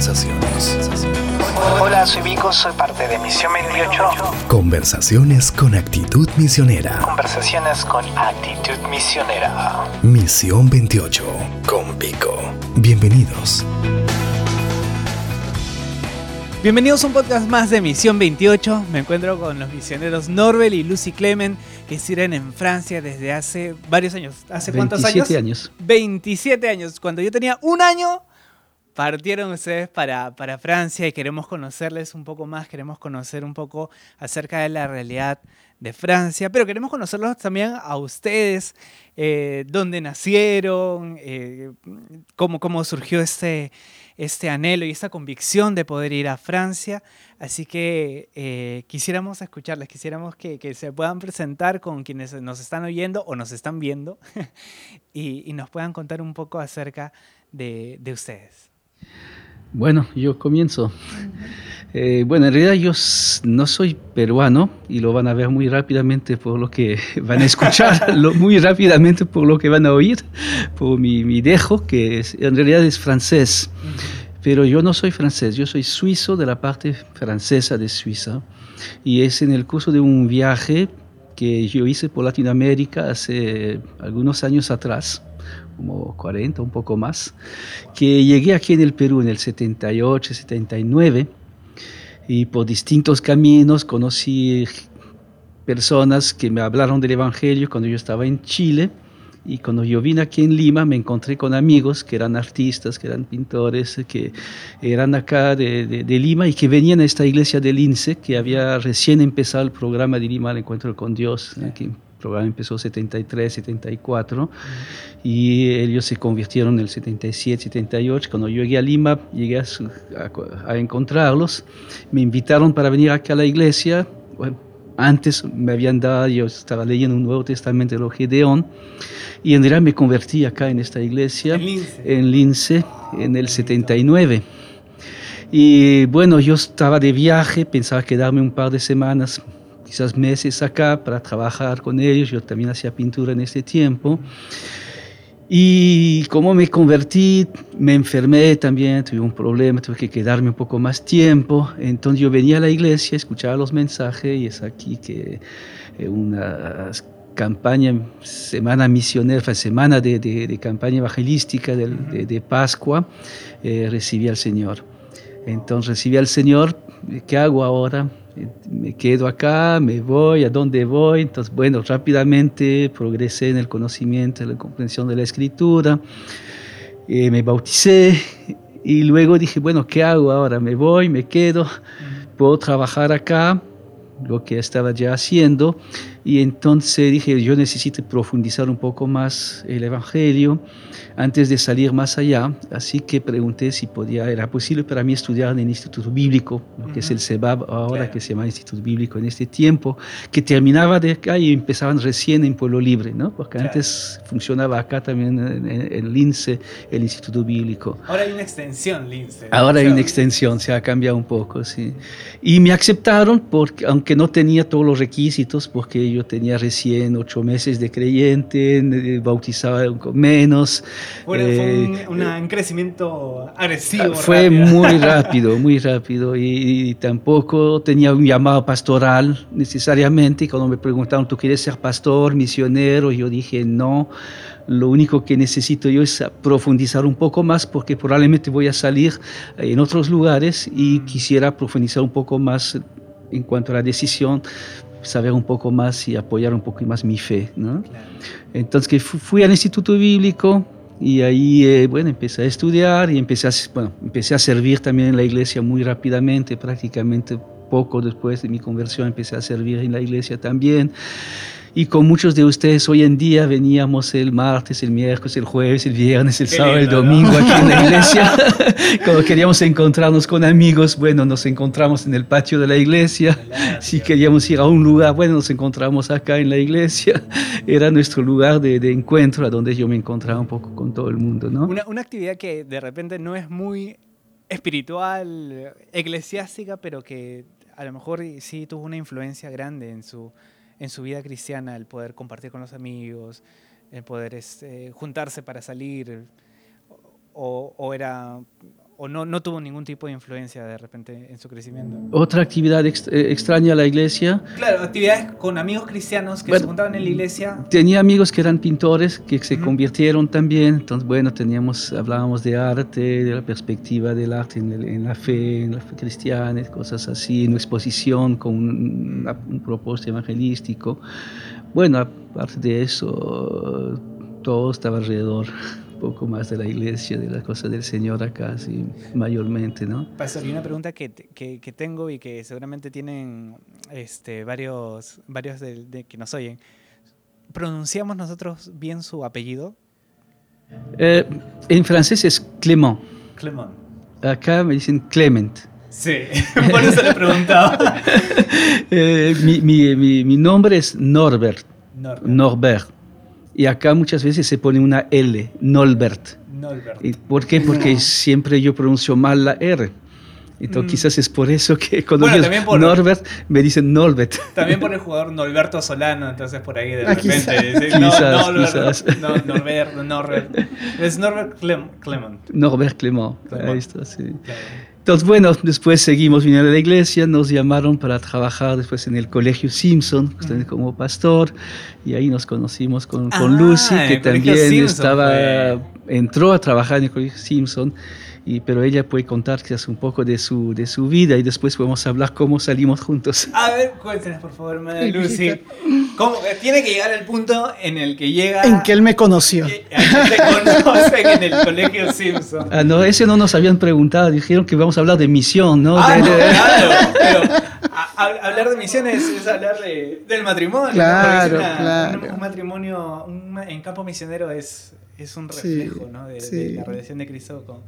Conversaciones. Hola, soy Vico, soy parte de Misión 28. Conversaciones con actitud misionera. Conversaciones con actitud misionera. Misión 28 con Vico. Bienvenidos. Bienvenidos a un podcast más de Misión 28. Me encuentro con los misioneros Norbel y Lucy Clement que sirven en Francia desde hace varios años. ¿Hace cuántos años? 27 años. 27 años. Cuando yo tenía un año, partieron ustedes para, para Francia y queremos conocerles un poco más, queremos conocer un poco acerca de la realidad de Francia, pero queremos conocerlos también a ustedes, eh, dónde nacieron, eh, cómo, cómo surgió este, este anhelo y esta convicción de poder ir a Francia. Así que eh, quisiéramos escucharles, quisiéramos que, que, se puedan presentar con quienes nos están oyendo o nos están viendo y, y nos puedan contar un poco acerca de, de ustedes. Bueno, yo comienzo. Eh, bueno, en realidad yo no soy peruano y lo van a ver muy rápidamente por lo que van a escuchar, lo, muy rápidamente por lo que van a oír, por mi, mi dejo, que es, en realidad es francés. Pero yo no soy francés, yo soy suizo de la parte francesa de Suiza. Y es en el curso de un viaje que yo hice por Latinoamérica hace algunos años atrás como 40, un poco más, que llegué aquí en el Perú en el 78, 79, y por distintos caminos conocí personas que me hablaron del Evangelio cuando yo estaba en Chile, y cuando yo vine aquí en Lima me encontré con amigos que eran artistas, que eran pintores, que eran acá de, de, de Lima y que venían a esta iglesia del INSE, que había recién empezado el programa de Lima, el encuentro con Dios, que el programa empezó 73, 74 uh -huh. y ellos se convirtieron en el 77, 78. Cuando llegué a Lima, llegué a, a, a, encontrarlos, me invitaron para venir acá a la iglesia. Bueno, antes me habían dado, yo estaba leyendo un Nuevo Testamento de los Gedeón y en realidad me convertí acá en esta iglesia, en Lince, en, Lince, en el 79. Y bueno, yo estaba de viaje, pensaba quedarme un par de semanas quizás meses acá para trabajar con ellos. Yo también hacía pintura en este tiempo. Y como me convertí, me enfermé también, tuve un problema, tuve que quedarme un poco más tiempo. Entonces yo venía a la iglesia, escuchaba los mensajes y es aquí que una campaña, semana misionera, semana de, de, de campaña evangelística de, de Pascua, eh, recibí al Señor. Entonces recibí al Señor, ¿qué hago ahora? Me quedo acá, me voy, ¿a dónde voy? Entonces, bueno, rápidamente progresé en el conocimiento, en la comprensión de la escritura, eh, me bauticé y luego dije, bueno, ¿qué hago ahora? ¿Me voy, me quedo? ¿Puedo trabajar acá? Lo que estaba ya haciendo. Y entonces dije, yo necesito profundizar un poco más el Evangelio antes de salir más allá. Así que pregunté si podía, era posible para mí estudiar en el Instituto Bíblico, lo que uh -huh. es el CEBAB ahora, claro. que se llama Instituto Bíblico en este tiempo, que terminaba de acá y empezaban recién en Pueblo Libre, ¿no? Porque claro. antes funcionaba acá también en, en, en, Lince, el Instituto Bíblico. Ahora hay una extensión, Lince. Ahora hay una extensión, se ha cambiado un poco, sí. Y me aceptaron, porque, aunque no tenía todos los requisitos, porque yo tenía recién ocho meses de creyente, bautizaba menos. Bueno, eh, fue un, un, crecimiento agresivo. Fue rápido. muy rápido, muy rápido. Y, y, tampoco tenía un llamado pastoral necesariamente. Cuando me preguntaron, ¿tú quieres ser pastor, misionero? Yo dije, no. Lo único que necesito yo es profundizar un poco más porque probablemente voy a salir en otros lugares y quisiera profundizar un poco más en cuanto a la decisión saber un poco más y apoyar un poco más mi fe. ¿no? Claro. Entonces que fui al Instituto Bíblico y ahí, eh, bueno, empecé a estudiar y empecé a, bueno, empecé a servir también en la iglesia muy rápidamente, prácticamente poco después de mi conversión empecé a servir en la iglesia también. Y con muchos de ustedes hoy en día veníamos el martes, el miércoles, el jueves, el viernes, el Qué sábado, lindo, el domingo ¿no? aquí en la iglesia. Cuando queríamos encontrarnos con amigos, bueno, nos encontramos en el patio de la iglesia. Si queríamos ir a un lugar, bueno, nos encontramos acá en la iglesia. Era nuestro lugar de, de encuentro, a donde yo me encontraba un poco con todo el mundo, ¿no? Una, una actividad que de repente no es muy espiritual, eclesiástica, pero que a lo mejor sí tuvo una influencia grande en su en su vida cristiana, el poder compartir con los amigos, el poder este, juntarse para salir, o, o, era, o no, no tuvo ningún tipo de influencia de repente en su crecimiento. Otra actividad ex- eh, extraña a la iglesia. Claro, actividades con amigos cristianos que Bueno, se juntaban en la iglesia. Tenía amigos que eran pintores, que se convirtieron también. Entonces, bueno, teníamos, hablábamos de arte, de la perspectiva del arte en, el- en la fe, en la fe cristiana, cosas así, en una exposición con un, una- un propósito evangelístico. Bueno, aparte de eso, todo estaba alrededor, poco más de la iglesia, de las cosas del Señor acá, sí, mayormente, ¿no? Pastor, y una pregunta que, que, que tengo y que seguramente tienen este, varios, varios de, de que nos oyen. ¿Pronunciamos nosotros bien su apellido? Eh, en francés es Clément. Clement. Acá me dicen Clement. Sí, por eso le preguntaba. Eh, mi, mi- mi- mi nombre es Norbert, Norbert. Norbert. Y acá muchas veces se pone una L, Norbert. Norbert. ¿Y ¿Por qué? Porque siempre yo pronuncio mal la R. Entonces Mm. quizás es por eso que cuando Bueno, digo por- Norbert me dicen Norbert. También por el jugador Norberto Solano, entonces por ahí de Ah, repente. quizás. dice, Quizás, Norbert, quizás. No, Norbert, Norbert. Es Norbert Clem- Clement. Norbert Clément. Clément. Ahí está, sí. Claro. Entonces, bueno, después seguimos viniendo a la iglesia, nos llamaron para trabajar después en el colegio Simpson, como pastor, y ahí nos conocimos con, con Ah, Lucy, que también estaba, fue. entró a trabajar en el colegio Simpson, y, pero ella puede contar quizás un poco de su, de su vida y después podemos hablar cómo salimos juntos. A ver, cuéntenos por favor, Madre Lucy. ¿Cómo, tiene que llegar el punto en el que llega. En que él me conoció. que- a que te conocen en el colegio Simpson. Ah, no, ese no nos habían preguntado, dijeron que vamos a hablar de misión, ¿no? Ah, De- no, de- claro, pero a- a- hablar de misiones es hablar de- del matrimonio. Claro, una- claro. Un, un matrimonio un en campo misionero es, es un Sí, reflejo ¿no? de, de sí. la relación de Cristo con,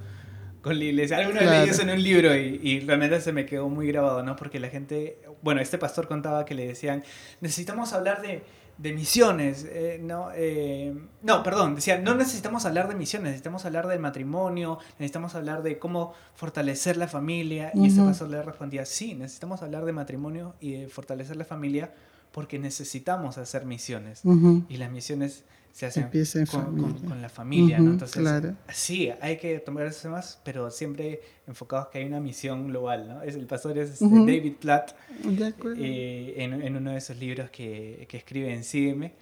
con la iglesia. Alguna vez Claro. leí eso en un libro y, y realmente se me quedó muy grabado, ¿no? Porque la gente, bueno, este pastor contaba que le decían, necesitamos hablar de, de misiones, eh, no, eh, no, perdón, decía, no necesitamos hablar de misiones, necesitamos hablar del matrimonio, necesitamos hablar de cómo fortalecer la familia. Y Ujú. pastor le respondía, sí, necesitamos hablar de matrimonio y de fortalecer la familia porque necesitamos hacer misiones. Ujú. Y las misiones se hacen con, con- con la familia, ¿no? Ujú, Entonces, claro. sí, hay que tomar esos temas, pero siempre enfocados que hay una misión global, ¿no? Es, el pastor es este, Ujú. David Platt, De acuerdo. eh, en, en uno de esos libros que, que escribe en Sígueme.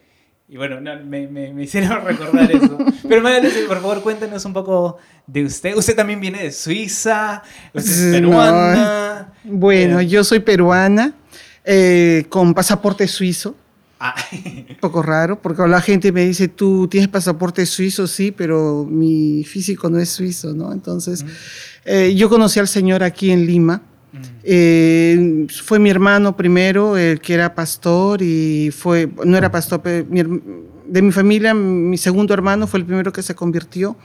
Y bueno, no, me, me- me hicieron recordar eso. Pero Lucy, por favor, cuéntanos un poco de usted. Usted también viene de Suiza, usted es peruana. Bueno, Eh, yo soy peruana, eh, con pasaporte suizo. ah, Un poco raro, porque la gente me dice, tú tienes pasaporte suizo, sí, pero mi físico no es suizo, ¿no? Entonces, eh, yo conocí al Señor aquí en Lima. mm, Eh, fue mi hermano primero, el que era pastor, y fue, no era pastor, pero mi de mi familia, mi segundo hermano fue el primero que se convirtió,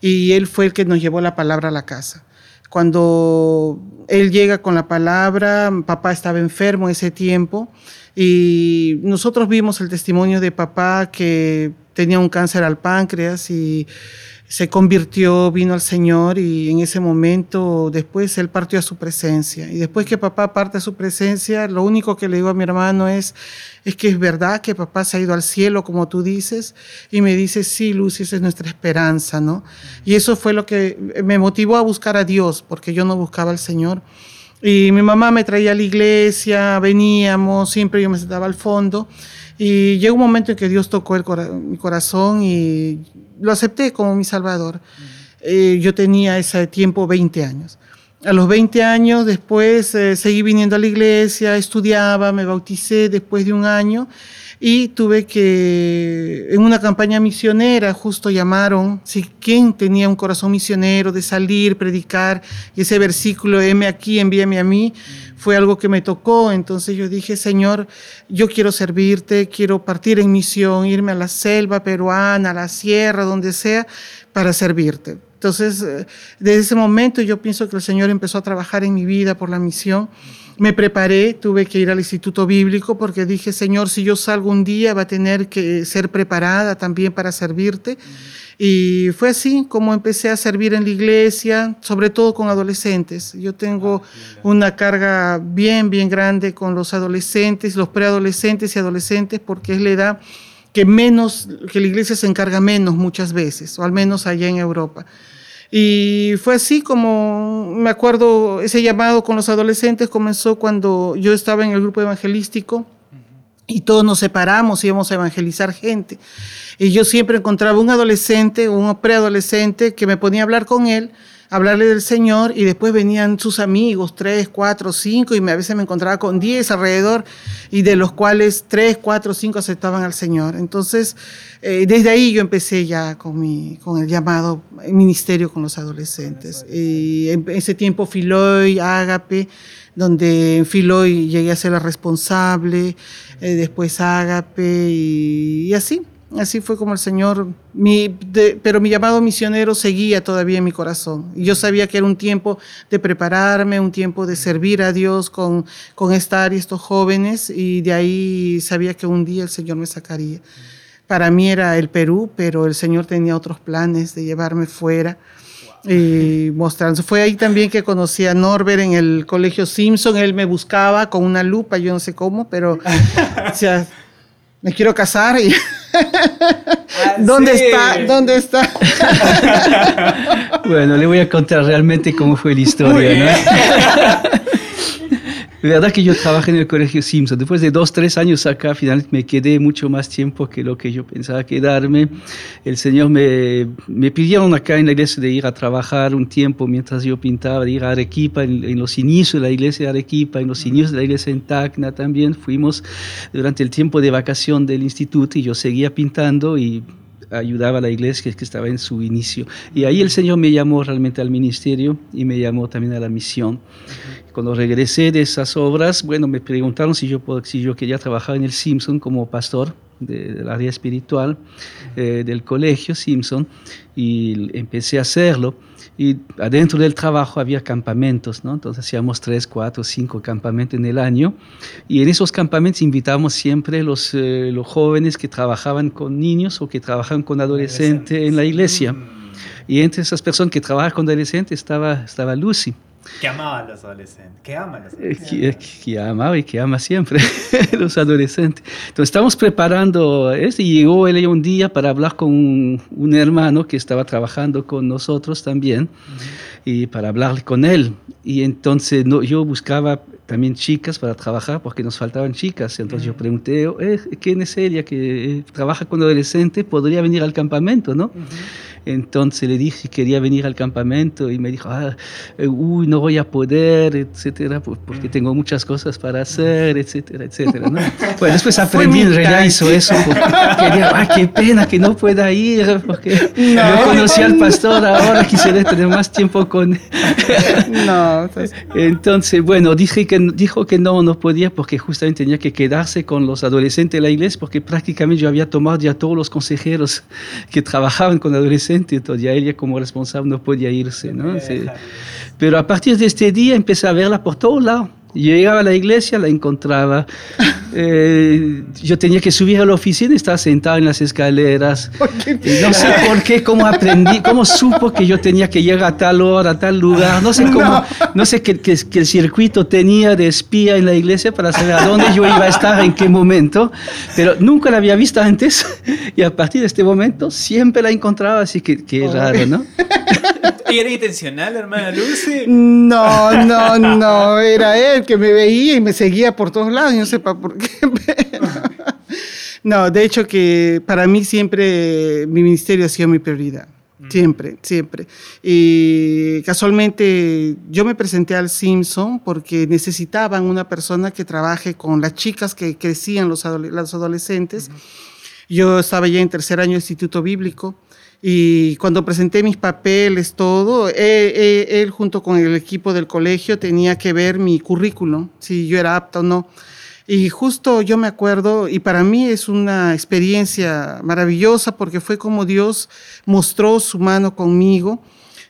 y él fue el que nos llevó la palabra a la casa. Cuando él llega con la palabra, papá estaba enfermo ese tiempo, y nosotros vimos el testimonio de papá que tenía un cáncer al páncreas y se convirtió, vino al Señor y en ese momento después él partió a su presencia. Y después que papá parte a su presencia, lo único que le digo a mi hermano es, es que es verdad que papá se ha ido al cielo, como tú dices. Y me dice, sí, Lucy, esa es nuestra esperanza, ¿no? Y eso fue lo que me motivó a buscar a Dios, porque yo no buscaba al Señor. Y mi mamá me traía a la iglesia, veníamos, siempre yo me sentaba al fondo. Y llegó un momento en que Dios tocó el cora- mi corazón y lo acepté como mi Salvador. Eh, yo tenía ese tiempo 20 años. A los 20 años después eh, seguí viniendo a la iglesia, estudiaba, me bauticé después de un año y tuve que, en una campaña misionera, justo llamaron, si quién tenía un corazón misionero de salir, predicar, y ese versículo, heme aquí, envíame a mí, fue algo que me tocó. Entonces yo dije, Señor, yo quiero servirte, quiero partir en misión, irme a la selva peruana, a la sierra, donde sea, para servirte. Entonces, eh, desde ese momento yo pienso que el Señor empezó a trabajar en mi vida por la misión. Me preparé, tuve que ir al Instituto Bíblico porque dije, Señor, si yo salgo un día va a tener que ser preparada también para servirte. Y fue así como empecé a servir en la iglesia, sobre todo con adolescentes. Yo tengo una carga bien, bien grande con los adolescentes, los preadolescentes y adolescentes, porque es la edad que menos, que la iglesia se encarga menos muchas veces, o al menos allá en Europa. Y fue así como, me acuerdo, ese llamado con los adolescentes comenzó cuando yo estaba en el grupo evangelístico y todos nos separamos, íbamos a evangelizar gente. Y yo siempre encontraba un adolescente, un preadolescente que me ponía a hablar con él hablarle del Señor y después venían sus amigos, tres, cuatro, cinco, y me, a veces me encontraba con diez alrededor, y de los cuales tres, cuatro, cinco aceptaban al Señor. Entonces, eh, desde ahí yo empecé ya con, mi, con el llamado ministerio con los adolescentes. Y en ese tiempo Filoy, Ágape, donde en Filoy llegué a ser la responsable, eh, después Ágape y así. Así fue como el Señor, mi, pero mi llamado misionero seguía todavía en mi corazón. Y yo sabía que era un tiempo de prepararme, un tiempo de servir a Dios con, con estar y estos jóvenes, y de ahí sabía que un día el Señor me sacaría. Para mí era el Perú, pero el Señor tenía otros planes de llevarme fuera y mostrando. Fue ahí también que conocí a Norbert en el colegio Simpson. Él me buscaba con una lupa, yo no sé cómo, pero o me quiero casar y ah, ¿Dónde está? ¿Dónde está? bueno, le voy a contar realmente cómo fue la historia, ¿no? La verdad que yo trabajé en el colegio Simpson. Después de dos, tres años acá, finalmente me quedé mucho más tiempo que lo que yo pensaba quedarme. El Señor me, me pidieron acá en la iglesia de ir a trabajar un tiempo mientras yo pintaba, de ir a Arequipa, en, los inicios de la iglesia de Arequipa, en los inicios de la iglesia en Tacna también. Fuimos durante el tiempo de vacación del instituto y yo seguía pintando y ayudaba a la iglesia que estaba en su inicio. Y ahí el Señor me llamó realmente al ministerio y me llamó también a la misión. Cuando regresé de esas obras, bueno, me preguntaron si yo, si yo quería trabajar en el Simpson como pastor del área espiritual eh, del colegio Simpson y empecé a hacerlo. Y adentro del trabajo había campamentos, ¿no? Entonces hacíamos tres, cuatro, cinco campamentos en el año. Y en esos campamentos invitábamos siempre los, eh, los jóvenes que trabajaban con niños o que trabajaban con adolescentes en la iglesia. Y entre esas personas que trabajaban con adolescentes estaba, estaba Lucy. Que amaba a los adolescentes. Que ama a los eh, adolescentes. Que, amaba y que ama siempre los adolescentes. Entonces estamos preparando esto y llegó él un día para hablar con un, hermano que estaba trabajando con nosotros también y para hablar con él. Y entonces no, yo buscaba también chicas para trabajar porque nos faltaban chicas. Entonces yo pregunté, eh, ¿quién es ella que eh, trabaja con adolescentes? ¿Podría venir al campamento? ¿no? Entonces le dije quería venir al campamento y me dijo, ah, eh, uy, no voy a poder, etcétera, porque mm. tengo muchas cosas para hacer, etcétera, etcétera. ¿no? Pues después aprendí, en realidad hizo eso, quería, ah, qué pena que no pueda ir, porque no. conocí al pastor, ahora quisiera tener más tiempo con él. no. Pues. Entonces, bueno, dije que, dijo que no, no podía porque justamente tenía que quedarse con los adolescentes de la iglesia, porque prácticamente yo había tomado ya todos los consejeros que trabajaban con adolescentes entonces ya ella como responsable no podía irse. ¿no? Pero a partir de este día empecé a verla por todos lados. Yo llegaba a la iglesia, la encontraba. Eh, yo tenía que subir a la oficina estaba sentado en las escaleras. no sé por qué, cómo aprendí, cómo supo que yo tenía que llegar a tal hora, a tal lugar. No sé cómo, no, sé qué, el circuito tenía de espía en la iglesia para saber a dónde yo iba a estar, en qué momento. Pero nunca la había visto antes. Y a partir de este momento siempre la encontraba, así que qué raro, ¿no? ¿Y era intencional, hermana Lucy? No, no, no. Era él que me veía y me seguía por todos lados. Yo no sepa por qué. No, de hecho que para mí siempre mi ministerio ha sido mi prioridad. Mm. Siempre, siempre. Y casualmente yo me presenté al Simpson porque necesitaban una persona que trabaje con las chicas que crecían los, adolescentes. Yo estaba ya en tercer año de instituto bíblico y cuando presenté mis papeles, todo, él, junto con el equipo del colegio tenía que ver mi currículum, si yo era apto o no. Y justo yo me acuerdo, y para mí es una experiencia maravillosa porque fue como Dios mostró su mano conmigo.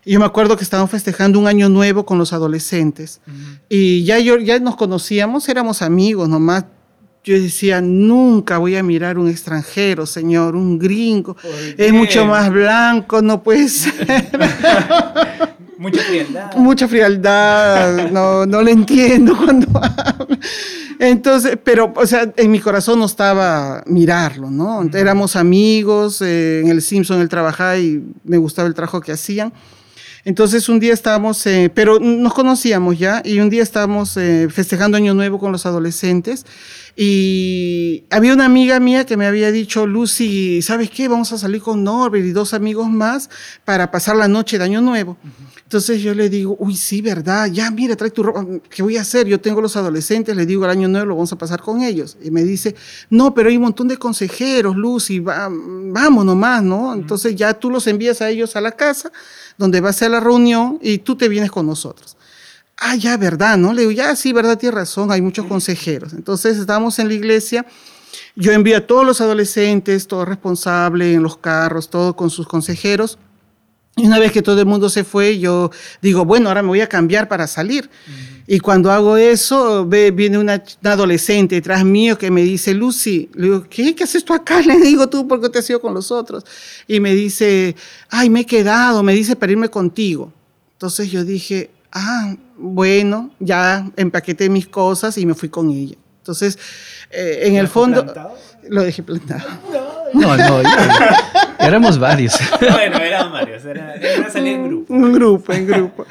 Yo me acuerdo que estábamos festejando un año nuevo con los adolescentes. Y ya, yo, ya nos conocíamos, éramos amigos nomás yo decía, nunca voy a mirar un extranjero, señor, un gringo. Es mucho más blanco, no puede ser. Mucha frialdad. Mucha frialdad, no, no le entiendo cuando habla. Entonces, pero, o sea, en mi corazón no estaba mirarlo, ¿no? Éramos amigos, eh, en el Simpson él trabajaba y me gustaba el trabajo que hacían. Entonces un día estábamos, eh, pero nos conocíamos ya, y un día estábamos eh, festejando Año Nuevo con los adolescentes, y había una amiga mía que me había dicho, Lucy, ¿sabes qué? Vamos a salir con Norbert y dos amigos más para pasar la noche de Año Nuevo. Entonces yo le digo, uy, sí, ¿verdad? Ya, mira, trae tu ropa. ¿Qué voy a hacer? Yo tengo los adolescentes, le digo, el año nuevo lo vamos a pasar con ellos. Y me dice, no, pero hay un montón de consejeros, Lucy, va, vamos nomás, ¿no? Entonces ya tú los envías a ellos a la casa, donde va a ser la reunión, y tú te vienes con nosotros. Ah, ya, ¿verdad? ¿No? Le digo, ya, sí, ¿verdad? Tienes razón, hay muchos consejeros. Entonces estamos en la iglesia. Yo envío a todos los adolescentes, todos responsables, en los carros, todos con sus consejeros y una vez que todo el mundo se fue, yo digo, bueno, ahora me voy a cambiar para salir. Y cuando hago eso, ve, viene una, adolescente detrás mío que me dice, Lucy, le digo, ¿qué? ¿Qué haces tú acá? Le digo, tú, ¿por qué te has ido con los otros? Y me dice, ay, me he quedado, me dice para irme contigo. Entonces yo dije, ah, bueno, ya empaqueté mis cosas y me fui con ella. Entonces, eh, en el fondo, lo dejé plantado. No, no, éramos varios. Bueno, éramos varios, era, era salir en grupo. Un grupo, en grupo.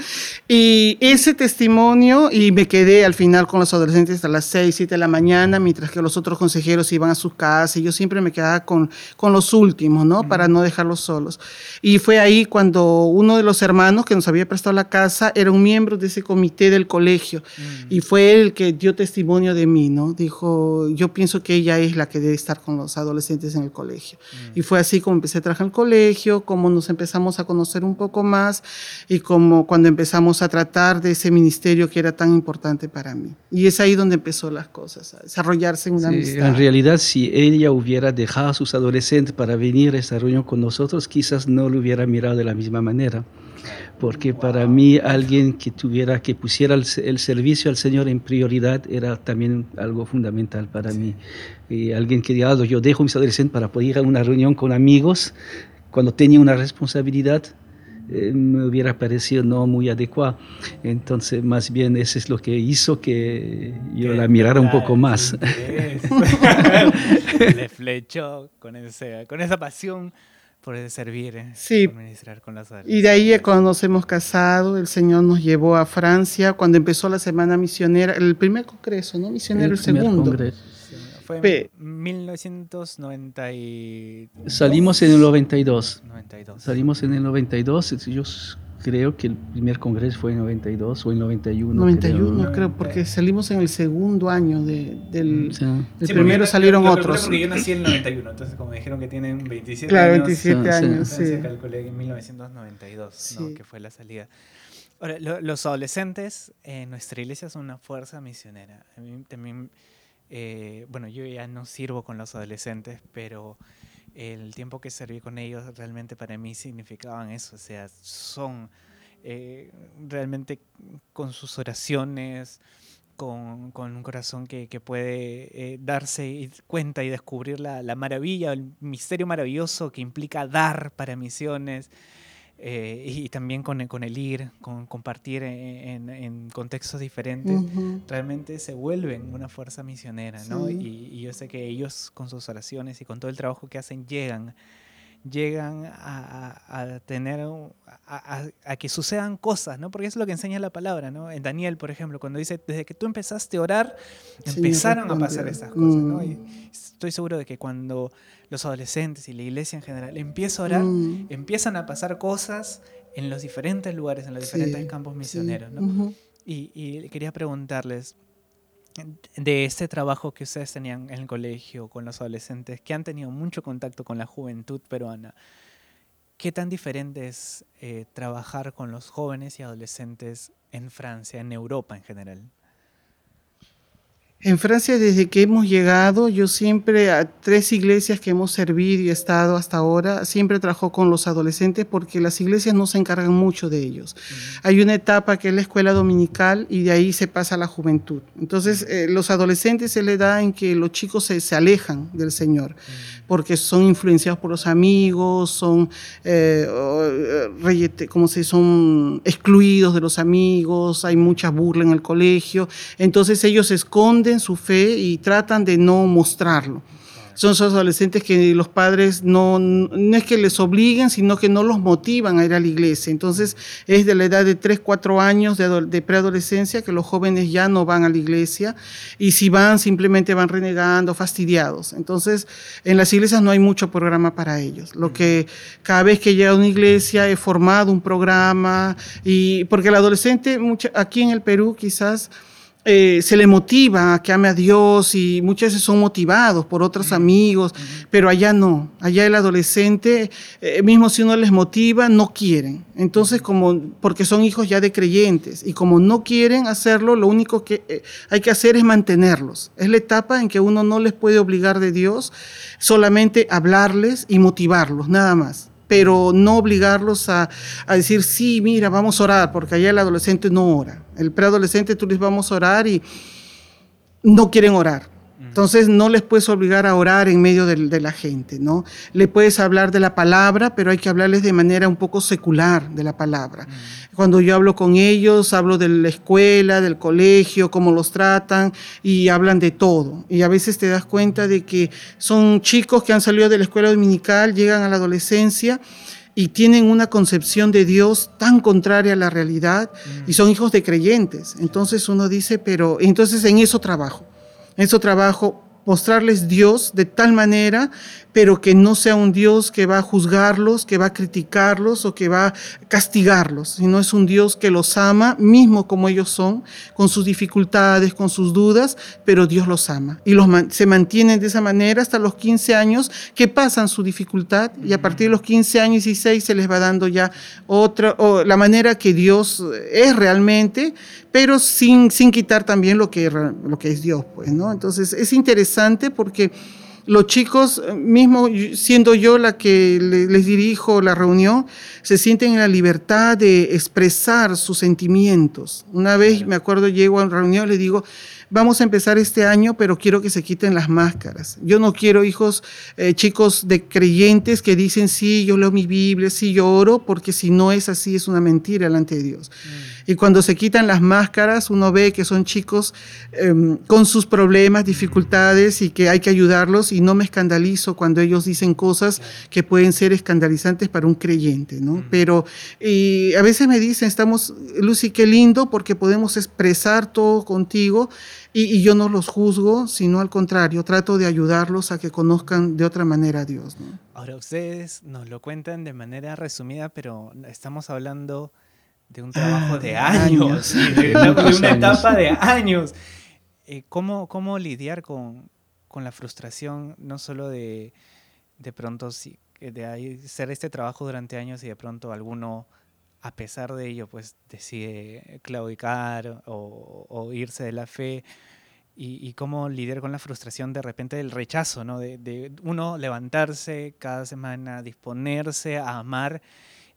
Y ese testimonio, y me quedé al final con los adolescentes hasta las 6, 7 de la mañana, mientras que los otros consejeros iban a sus casas, y yo siempre me quedaba con, con los últimos, ¿no? Para no dejarlos solos. Y fue ahí cuando uno de los hermanos que nos había prestado la casa era un miembro de ese comité del colegio, y fue él que dio testimonio de mí, ¿no? Dijo, yo pienso que ella es la que debe estar con los adolescentes en el colegio. Y fue así como empecé a trabajar en el colegio, como nos empezamos a conocer un poco más, y como cuando empezamos a tratar de ese ministerio que era tan importante para mí. Y es ahí donde empezó las cosas, a desarrollarse en una Sí, amistad. en realidad, si ella hubiera dejado a sus adolescentes para venir a esta reunión con nosotros, quizás no lo hubiera mirado de la misma manera. Porque para mí alguien que tuviera, que pusiera el, el servicio al Señor en prioridad era también algo fundamental para mí. Y alguien que diga, "Ah, yo dejo mis adolescentes para poder ir a una reunión con amigos, cuando tenía una responsabilidad, eh, me hubiera parecido no muy adecuado. Entonces, más bien, eso es lo que hizo que yo la mirara un poco más. Le flechó con, ese, con esa pasión por servir, eh, Sí. por ministrar con las Y de ahí, cuando nos hemos casado, el Señor nos llevó a Francia, cuando empezó la Semana Misionera, el primer congreso, ¿no? Misionero, el, primer segundo. congreso. Fue Pe- en 1992. Salimos en el 92. 92. Salimos en el 92. Yo s- creo que el primer congreso fue en 92 o en 91. 91, creo. creo, porque salimos en el segundo año de- del... El Sí, porque primero yo- salieron yo otros. Porque yo nací en el 91, entonces como me dijeron que tienen 27 Claro, años. 27 Sí, sí. años, sí. Entonces calculé en 1992, ¿no? Sí. que fue la salida. Ahora, lo- los adolescentes en nuestra iglesia son una fuerza misionera. A mí también, eh, bueno, yo ya no sirvo con los adolescentes, pero el tiempo que serví con ellos realmente para mí significaban eso. O sea, son eh, realmente con sus oraciones, con, con un corazón que, que puede eh, darse cuenta y descubrir la, la maravilla, el misterio maravilloso que implica dar para misiones. Eh, y también con, con el ir, con compartir en, en- en contextos diferentes, Ujú. realmente se vuelven una fuerza misionera, ¿no? Sí. Y, y yo sé que ellos con sus oraciones y con todo el trabajo que hacen llegan llegan a, a- a tener, a, a- que sucedan cosas, ¿no? Porque eso es lo que enseña la palabra, ¿no? En Daniel, por ejemplo, cuando dice, desde que tú empezaste a orar, empezaron a pasar esas cosas, ¿no? Mm. Y estoy seguro de que cuando los adolescentes y la iglesia en general empieza a orar, Mm. empiezan a pasar cosas en los diferentes lugares, en los Sí, diferentes campos sí. misioneros, ¿no? Ujú. Y, y quería preguntarles de este trabajo que ustedes tenían en el colegio con los adolescentes, que han tenido mucho contacto con la juventud peruana, ¿qué tan diferente es eh, trabajar con los jóvenes y adolescentes en Francia, en Europa en general? En Francia, desde que hemos llegado, yo siempre, a tres iglesias que hemos servido y estado hasta ahora, siempre trabajo con los adolescentes porque las iglesias no se encargan mucho de ellos. Hay una etapa que es la escuela dominical y de ahí se pasa a la juventud. Entonces, eh, los adolescentes se le da en que los chicos se, se alejan del Señor porque son influenciados por los amigos, son, eh, eh, como se son excluidos de los amigos, hay mucha burla en el colegio, entonces ellos esconden su fe y tratan de no mostrarlo. Son esos adolescentes que los padres no, no es que les obliguen, sino que no los motivan a ir a la iglesia. Entonces es de la edad de 3, 4 años de, de preadolescencia que los jóvenes ya no van a la iglesia y si van simplemente van renegando, fastidiados. Entonces en las iglesias no hay mucho programa para ellos. Lo que cada vez que llega a una iglesia he formado un programa y porque el adolescente aquí en el Perú quizás eh, se le motiva a que ame a Dios y muchas veces son motivados por otros amigos, pero allá no. Allá el adolescente, eh, mismo si uno les motiva, no quieren. Entonces, como, porque son hijos ya de creyentes y como no quieren hacerlo, lo único que eh, hay que hacer es mantenerlos. Es la etapa en que uno no les puede obligar de Dios, solamente hablarles y motivarlos, nada más pero no obligarlos a, decir, sí, mira, vamos a orar, porque allá el adolescente no ora. El preadolescente tú les vamos a orar y no quieren orar. Entonces no les puedes obligar a orar en medio de, la gente, ¿no? Le puedes hablar de la palabra, pero hay que hablarles de manera un poco secular de la palabra. Cuando yo hablo con ellos, hablo de la escuela, del colegio, cómo los tratan y hablan de todo. Y a veces te das cuenta de que son chicos que han salido de la escuela dominical, llegan a la adolescencia y tienen una concepción de Dios tan contraria a la realidad y son hijos de creyentes. Entonces uno dice, pero entonces en eso trabajo en su trabajo mostrarles Dios de tal manera pero que no sea un Dios que va a juzgarlos, que va a criticarlos o que va a castigarlos, sino es un Dios que los ama, mismo como ellos son, con sus dificultades, con sus dudas, pero Dios los ama. Y los se mantienen de esa manera hasta los 15 años que pasan su dificultad y a partir de los 15 años y 6 se les va dando ya otra, o la manera que Dios es realmente, pero sin, sin quitar también lo que, lo que es Dios, pues, ¿no? Entonces es interesante porque los chicos, eh, mismo siendo yo la que les dirijo la reunión, se sienten en la libertad de expresar sus sentimientos. Una vez, me acuerdo, llego a una reunión y le digo, vamos a empezar este año, pero quiero que se quiten las máscaras. Yo no quiero hijos, eh, chicos de creyentes que dicen, sí, yo leo mi Biblia, sí, yo oro, porque si no es así, es una mentira delante de Dios. Mm. Y cuando se quitan las máscaras, uno ve que son chicos em, con sus problemas, dificultades y que hay que ayudarlos y no me escandalizo cuando ellos dicen cosas que pueden ser escandalizantes para un creyente, ¿no? Mm. Pero y a veces me dicen, estamos, Lucy, qué lindo porque podemos expresar todo contigo y, yo no los juzgo, sino al contrario, trato de ayudarlos a que conozcan de otra manera a Dios. Ahora, ustedes nos lo cuentan de manera resumida, pero estamos hablando de un trabajo de ah, años, de, una, etapa de años. Eh, ¿cómo, ¿Cómo lidiar con, con, la frustración, no solo de, de pronto de hacer este trabajo durante años y de pronto alguno a pesar de ello, pues decide claudicar o, irse de la fe. Y, cómo lidiar con la frustración de repente del rechazo, ¿no? De, uno levantarse cada semana, disponerse a amar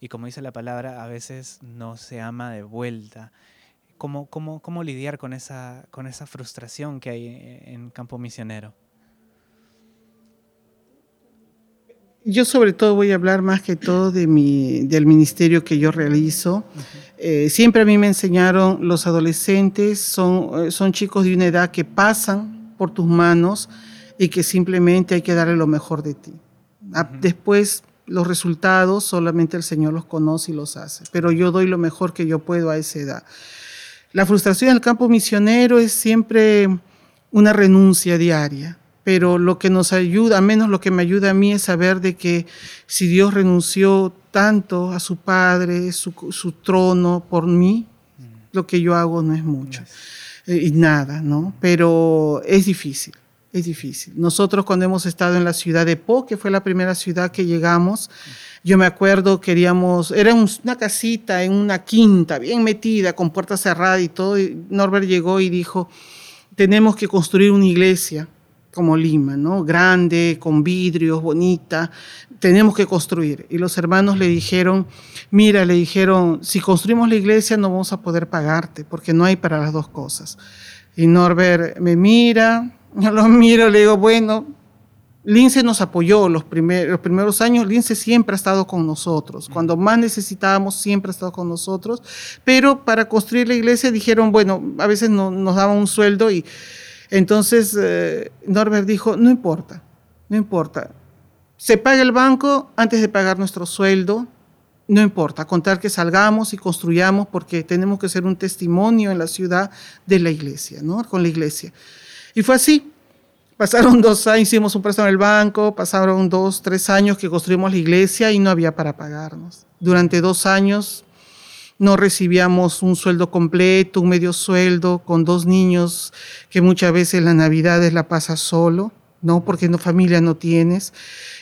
y como dice la palabra, a veces no se ama de vuelta. ¿Cómo, cómo, cómo lidiar con esa, con esa frustración que hay en campo misionero? Yo sobre todo voy a hablar más que todo de mi, del ministerio que yo realizo. Eh, siempre a mí me enseñaron los adolescentes son, eh, son chicos de una edad que pasan por tus manos y que simplemente hay que darle lo mejor de ti. Después los resultados solamente el Señor los conoce y los hace, pero yo doy lo mejor que yo puedo a esa edad. La frustración en el campo misionero es siempre una renuncia diaria pero lo que nos ayuda, al menos lo que me ayuda a mí es saber de que si Dios renunció tanto a su Padre, su, trono por mí, mm. lo que yo hago no es mucho eh, y nada, ¿no? Pero es difícil, es difícil. Nosotros cuando hemos estado en la ciudad de Po, que fue la primera ciudad que llegamos, yo me acuerdo, queríamos, era una casita en una quinta, bien metida, con puerta cerrada y todo, y Norbert llegó y dijo, tenemos que construir una iglesia como Lima, ¿no? Grande, con vidrios, bonita, tenemos que construir. Y los hermanos le dijeron, mira, le dijeron, si construimos la iglesia no vamos a poder pagarte, porque no hay para las dos cosas. Y Norbert me mira, yo lo miro, le digo, bueno, Lince nos apoyó los, los primeros años, Lince siempre ha estado con nosotros, cuando más necesitábamos siempre ha estado con nosotros, pero para construir la iglesia dijeron, bueno, a veces no, nos daban un sueldo y entonces eh, Norbert dijo, no importa, no importa. Se paga el banco antes de pagar nuestro sueldo, no importa, contar que salgamos y construyamos porque tenemos que ser un testimonio en la ciudad de la iglesia, ¿no? Con la iglesia. Y fue así. Pasaron dos años, hicimos un préstamo en el banco, pasaron dos, tres años que construimos la iglesia y no había para pagarnos. Durante dos años no recibíamos un sueldo completo, un medio sueldo, con dos niños que muchas veces la Navidad es la pasa solo. ¿no? Porque no familia no tienes.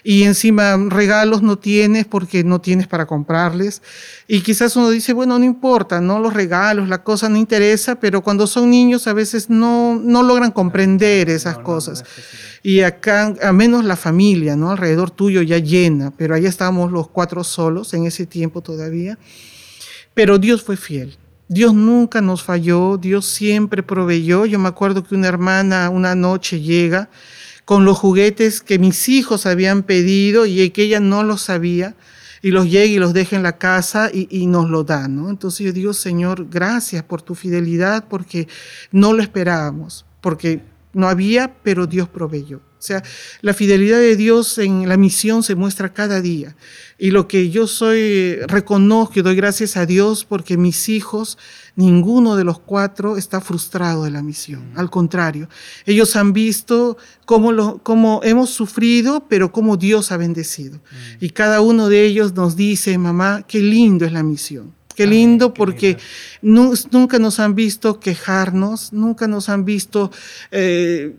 Y encima regalos no tienes porque no tienes para comprarles. Y quizás uno dice, bueno, no importa, ¿no? Los regalos, la cosa no interesa, pero cuando son niños a veces no, no logran comprender esas cosas. Y acá, a menos la familia, ¿no? Alrededor tuyo ya llena, pero allá estábamos los cuatro solos en ese tiempo todavía. Pero Dios fue fiel. Dios nunca nos falló, Dios siempre proveyó. Yo me acuerdo que una hermana una noche llega con los juguetes que mis hijos habían pedido y que ella no los sabía, y los llega y los deja en la casa y, nos lo da, ¿no? Entonces yo digo, Señor, gracias por tu fidelidad, porque no lo esperábamos, porque no había, pero Dios proveyó. O sea, la fidelidad de Dios en la misión se muestra cada día. Y lo que yo soy, reconozco y doy gracias a Dios porque mis hijos ninguno de los cuatro está frustrado de la misión. Al contrario, ellos han visto cómo, lo, cómo hemos sufrido, pero cómo Dios ha bendecido. Y cada uno de ellos nos dice, mamá, qué lindo es la misión. Qué lindo porque nunca nos han visto quejarnos, nunca nos han visto... Eh,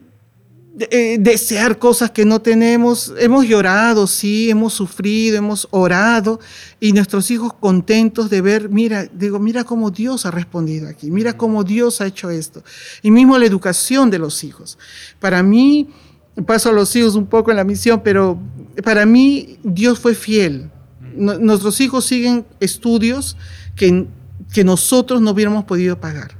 eh, desear cosas que no tenemos. Hemos llorado, sí, hemos sufrido, hemos orado y nuestros hijos contentos de ver, mira, digo, mira cómo Dios ha respondido aquí, mira cómo Dios ha hecho esto. Y mismo la educación de los hijos. Para mí, paso a los hijos un poco en la misión, pero para mí Dios fue fiel. nuestros hijos siguen estudios que, nosotros no hubiéramos podido pagar,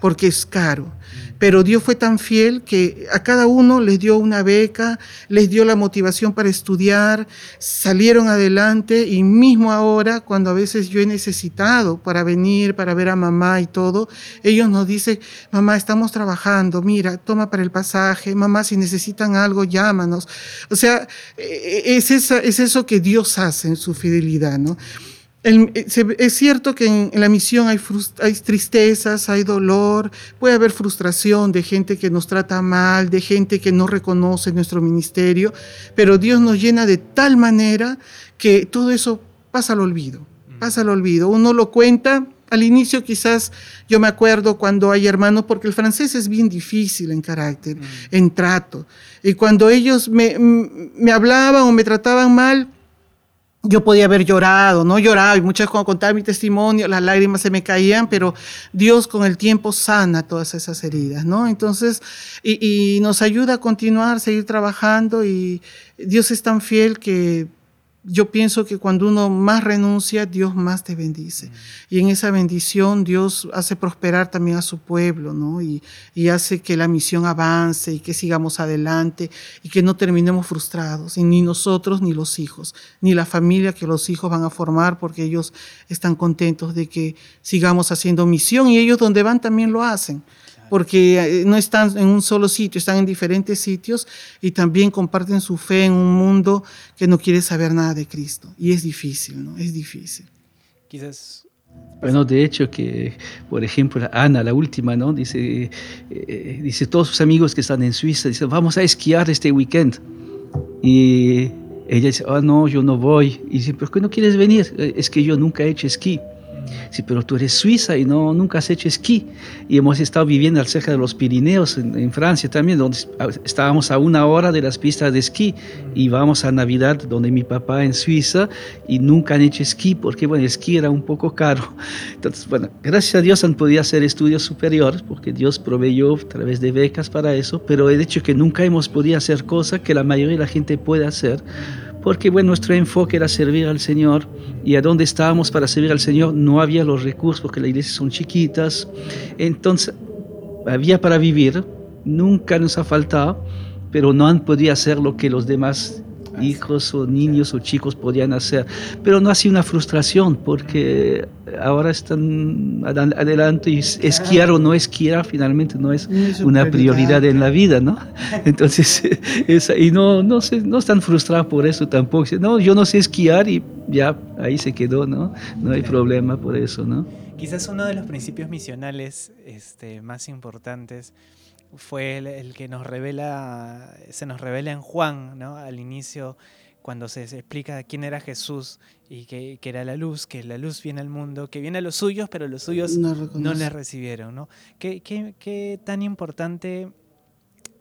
porque es caro pero Dios fue tan fiel que a cada uno les dio una beca, les dio la motivación para estudiar, salieron adelante y mismo ahora, cuando a veces yo he necesitado para venir, para ver a mamá y todo, ellos nos dicen, mamá, estamos trabajando, mira, toma para el pasaje, mamá, si necesitan algo, llámanos. O sea, e, e, es, es eso que Dios hace en su fidelidad, ¿no? Eh, es cierto que en, la misión hay, hay, tristezas, hay dolor, puede haber frustración de gente que nos trata mal, de gente que no reconoce nuestro ministerio, pero Dios nos llena de tal manera que todo eso pasa al olvido, pasa al olvido. Uno lo cuenta, al inicio quizás yo me acuerdo cuando hay hermanos, porque el francés es bien difícil en carácter, mm. en trato, y cuando ellos me, me hablaban o me trataban mal, yo podía haber llorado, no lloraba, y muchas cuando contaba mi testimonio, las lágrimas se me caían, pero Dios con el tiempo sana todas esas heridas, ¿no? Entonces, y, y nos ayuda a continuar, seguir trabajando, y Dios es tan fiel que yo pienso que cuando uno más renuncia, Dios más te bendice. Mm. Y en esa bendición Dios hace prosperar también a su pueblo, ¿no? Y, y, hace que la misión avance y que sigamos adelante y que no terminemos frustrados, y ni nosotros ni los hijos, ni la familia que los hijos van a formar, porque ellos están contentos de que sigamos haciendo misión y ellos donde van también lo hacen porque eh, no están en un solo sitio, están en diferentes sitios y también comparten su fe en un mundo que no quiere saber nada de Cristo. Y es difícil, ¿no? Es difícil. Quizás... Bueno, de hecho que, por ejemplo, Ana, la última, ¿no? Dice, eh, dice todos sus amigos que están en Suiza, dice, vamos a esquiar este weekend. Y ella dice, ah, no, yo no voy. Y dice, ¿por qué no quieres venir? Eh, es que yo nunca he hecho esquí. Sí, pero tú eres suiza y no, nunca has hecho esquí. Y hemos estado viviendo cerca de los Pirineos, en, Francia también, donde estábamos a una hora de las pistas de esquí. Y vamos a Navidad, donde mi papá en Suiza, y nunca han hecho esquí, porque bueno, el esquí era un poco caro. Entonces, bueno, gracias a Dios han podido hacer estudios superiores, porque Dios proveyó a través de becas para eso, pero el hecho que nunca hemos podido hacer cosas que la mayoría de la gente puede hacer porque bueno, nuestro enfoque era servir al Señor y a donde estábamos para servir al Señor no había los recursos porque las iglesias son chiquitas, entonces había para vivir, nunca nos ha faltado, pero no han podido hacer lo que los demás hijos o niños o chicos podían hacer. Pero no ha sido una frustración porque ahora están adelante y esquiar o no esquiar finalmente no es una prioridad en la vida, ¿no? Entonces, y no, no, se, no están frustrados por eso tampoco. No, yo no sé esquiar y ya ahí se quedó, ¿no? No hay problema por eso, ¿no? Quizás uno de los principios misionales este, más importantes fue el, que nos revela, se nos revela en Juan, ¿no? Al inicio cuando se explica quién era Jesús y que, era la luz, que la luz viene al mundo, que viene a los suyos, pero los suyos no, le recibieron. ¿no? ¿Qué, qué, tan importante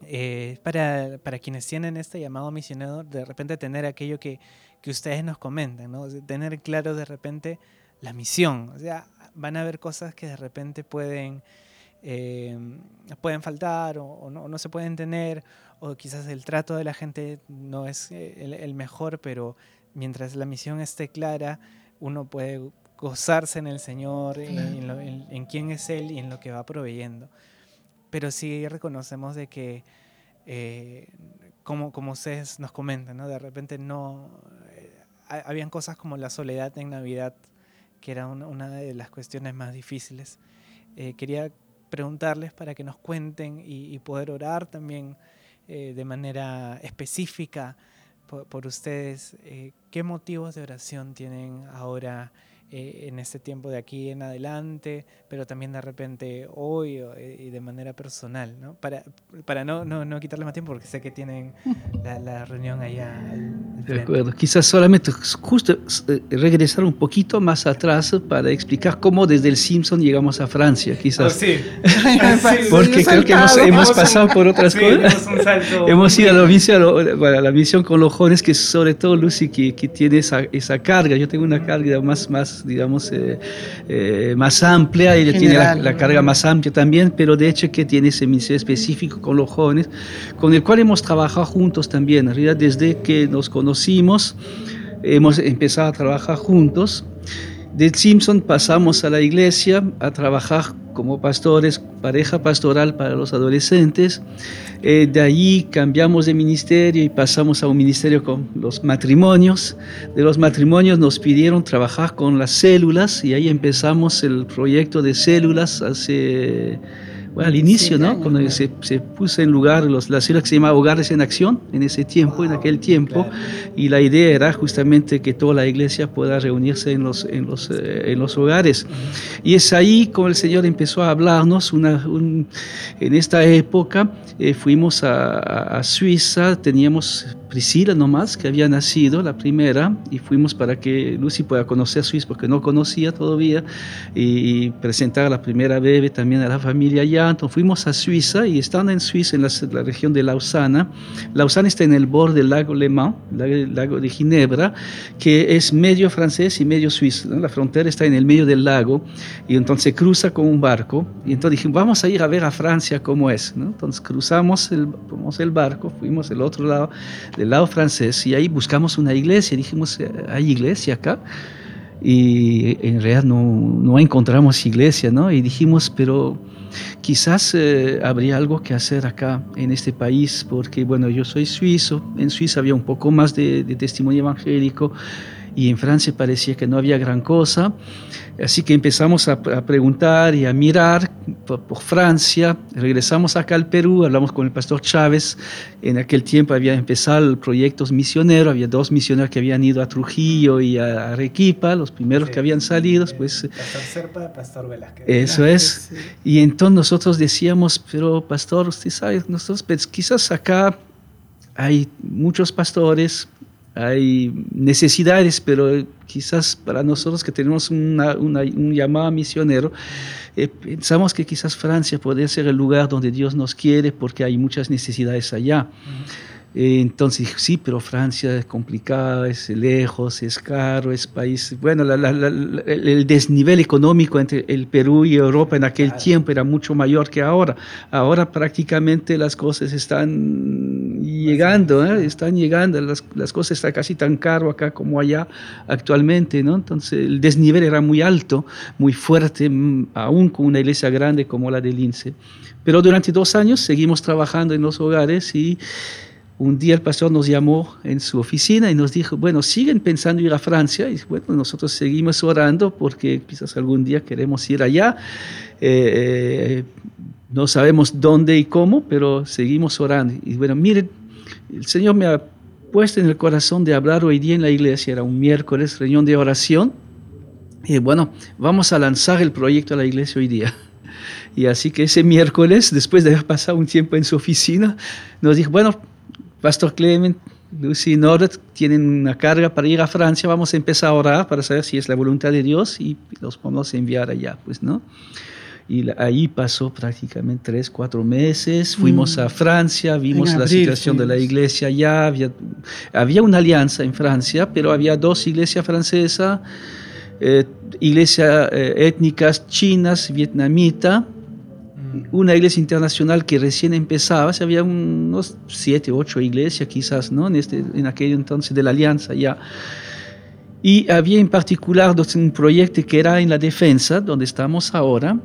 eh, para, para, quienes tienen este llamado misionero de repente tener aquello que, que ustedes nos comentan, ¿no? tener claro de repente la misión? O sea, van a haber cosas que de repente pueden... Eh, pueden faltar o, no, no, se pueden tener o quizás el trato de la gente no es eh, el, mejor, pero mientras la misión esté clara, uno puede gozarse en el Señor, en, quién es Él y en lo que va proveyendo. Pero sí reconocemos de que, eh, como, como ustedes nos comentan, ¿no? de repente no... Eh, habían cosas como la soledad en Navidad, que era una, de las cuestiones más difíciles. quería preguntarles para que nos cuenten y, poder orar también eh, de manera específica por, ustedes, eh, ¿qué motivos de oración tienen ahora eh, en este tiempo de aquí en adelante, pero también de repente hoy y de manera personal, ¿no? Para, para no, no, no quitarle más tiempo, porque sé que tienen la, reunión allá. de acuerdo, quizás solamente justo regresar un poquito más atrás para explicar cómo desde el Simpson llegamos a Francia, quizás. Oh, sí. porque creo que hemos, hemos pasado por otras cosas. hemos ido a la, misión, a la misión con los jóvenes, que sobre todo Lucy, que, que tiene esa, esa carga. Yo tengo una carga más, más digamos, eh, eh, más amplia. Ella tiene la, carga más amplia también, pero de hecho que tiene ese ministerio específico con los jóvenes, con el cual hemos trabajado juntos también. En realidad, desde que nos conocimos, hemos empezado a trabajar juntos. Del Simpson pasamos a la iglesia a trabajar como pastores, pareja pastoral para los adolescentes. Eh, de allí cambiamos de ministerio y pasamos a un ministerio con los matrimonios. De los matrimonios nos pidieron trabajar con las células y ahí empezamos el proyecto de células hace al inicio, ¿no? Cuando se, se, puso en lugar los, la ciudad que se llamaba Hogares en Acción, en ese tiempo, en aquel tiempo, y la idea era justamente que toda la iglesia pueda reunirse en los, en los, eh, en los hogares. Y es ahí como el Señor empezó a hablarnos, una, en esta época eh, fuimos a, a, Suiza, teníamos Priscila nomás, que había nacido, la primera, y fuimos para que Lucy pueda conocer Suiza, porque no conocía todavía, y presentar a la primera bebé también a la familia allá entonces fuimos a Suiza y estando en Suiza, en la, región de Lausana, Lausana está en el borde del lago Le Mans, el lago de Ginebra, que es medio francés y medio suizo. La frontera está en el medio del lago y entonces cruza con un barco. Y entonces dijimos, vamos a ir a ver a Francia cómo es. Entonces cruzamos el, el barco, fuimos al otro lado, del lado francés, y ahí buscamos una iglesia. Dijimos, ¿hay iglesia acá? y en realidad no, no encontramos iglesia, ¿no? Y dijimos, pero quizás eh, habría algo que hacer acá en este país, porque bueno, yo soy suizo, en Suiza había un poco más de, de testimonio evangélico, y en Francia parecía que no había gran cosa. Así que empezamos a, preguntar y a mirar por, Francia. Regresamos acá al Perú, hablamos con el pastor Chávez. En aquel tiempo había empezado proyectos misioneros, había dos misioneros que habían ido a Trujillo y a Arequipa, los primeros que habían salido. Pues, eh, pastor Serpa, Pastor Velázquez. Eso es. Y entonces nosotros decíamos, pero pastor, usted sabe, nosotros pues, quizás acá hay muchos pastores, hay necesidades, pero quizás para nosotros que tenemos un llamado misionero, eh, pensamos que quizás Francia podría ser el lugar donde Dios nos quiere porque hay muchas necesidades allá. Eh, entonces, sí, pero Francia es complicada, es lejos, es caro, es país... Bueno, el desnivel económico entre el Perú y Europa en aquel tiempo era mucho mayor que ahora. Ahora prácticamente las cosas están llegando, ¿eh? están llegando, las, las, cosas están casi tan caro acá como allá actualmente, ¿no? Entonces el desnivel era muy alto, muy fuerte, mm, aún con una iglesia grande como la de Lince. Pero durante dos años seguimos trabajando en los hogares y un día el pastor nos llamó en su oficina y nos dijo, bueno, siguen pensando ir a Francia y bueno, nosotros seguimos orando porque quizás algún día queremos ir allá. Eh, no sabemos dónde y cómo, pero seguimos orando. Y bueno, miren, el Señor me ha puesto en el corazón de hablar hoy día en la iglesia, era un miércoles, reunión de oración. Y bueno, vamos a lanzar el proyecto a la iglesia hoy día. Y así que ese miércoles, después de haber pasado un tiempo en su oficina, nos dijo, bueno, Pastor Clement, Lucy y Norbert tienen una carga para ir a Francia, vamos a empezar a orar para saber si es la voluntad de Dios y los vamos a enviar allá, pues, ¿no? Y ahí pasó prácticamente tres, cuatro meses. Fuimos mm. a Francia, vimos la situación de la iglesia allá. Había, había, una alianza en Francia, pero había dos iglesias francesas, eh, iglesias eh, étnicas chinas, vietnamitas una iglesia internacional que recién empezaba, había unos siete, ocho iglesias quizás, ¿no? En, este, en aquel entonces de la alianza ya. Y había en particular un proyecto que era en la defensa, donde estamos ahora,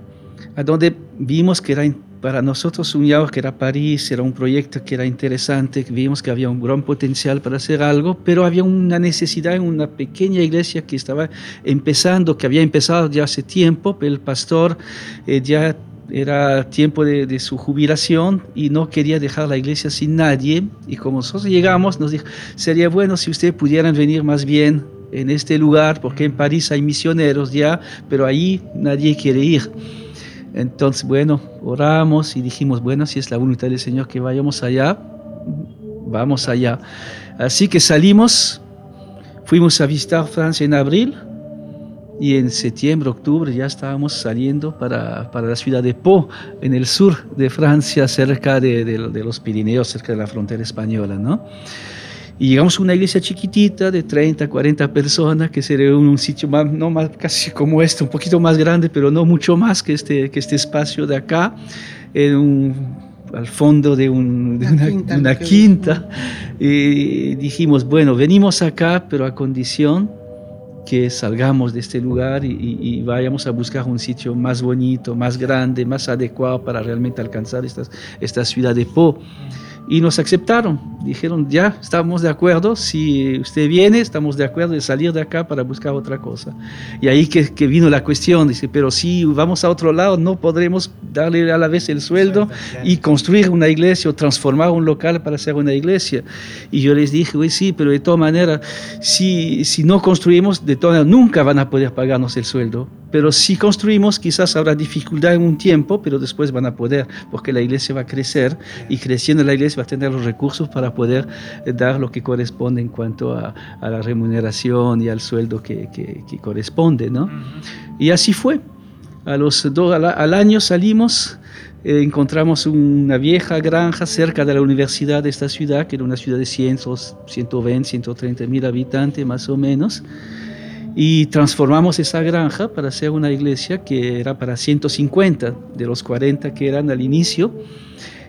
a donde vimos que era para nosotros un que era París, era un proyecto que era interesante, vimos que había un gran potencial para hacer algo, pero había una necesidad en una pequeña iglesia que estaba empezando, que había empezado ya hace tiempo, el pastor eh, ya era tiempo de, su jubilación y no quería dejar la iglesia sin nadie. Y como nosotros llegamos, nos dijo, sería bueno si ustedes pudieran venir más bien en este lugar, porque en París hay misioneros ya, pero ahí nadie quiere ir. Entonces, bueno, oramos y dijimos, bueno, si es la voluntad del Señor que vayamos allá, vamos allá. Así que salimos, fuimos a visitar Francia en abril, y en septiembre, octubre ya estábamos saliendo para, para la ciudad de Po, en el sur de Francia, cerca de, de, los Pirineos, cerca de la frontera española, ¿no? Y llegamos a una iglesia chiquitita de 30, 40 personas que sería un, un sitio más, no más casi como este, un poquito más grande, pero no mucho más que este, que este espacio de acá, en un, al fondo de, un, de una, quinta, una quinta. Y dijimos, bueno, venimos acá, pero a condición que salgamos de este lugar y, vayamos a buscar un sitio más bonito, más grande, más adecuado para realmente alcanzar esta, esta ciudad de Po y nos aceptaron. Dijeron, ya, estamos de acuerdo, si usted viene, estamos de acuerdo de salir de acá para buscar otra cosa. Y ahí que, que vino la cuestión, dice, pero si vamos a otro lado, no podremos darle a la vez el sueldo y construir una iglesia o transformar un local para hacer una iglesia. Y yo les dije, sí, pero de todas maneras, si, si no construimos, de todas maneras, nunca van a poder pagarnos el sueldo. Pero si construimos, quizás habrá dificultad en un tiempo, pero después van a poder, porque la iglesia va a crecer y creciendo la iglesia va a tener los recursos para poder eh, dar lo que corresponde en cuanto a, la remuneración y al sueldo que, corresponde. ¿no? Y así fue. A los al, año salimos eh, encontramos una vieja granja cerca de la universidad de esta ciudad, que era una ciudad de 100, 120, 130 mil habitantes más o menos y transformamos esa granja para hacer una iglesia que era para 150 de los 40 que eran al inicio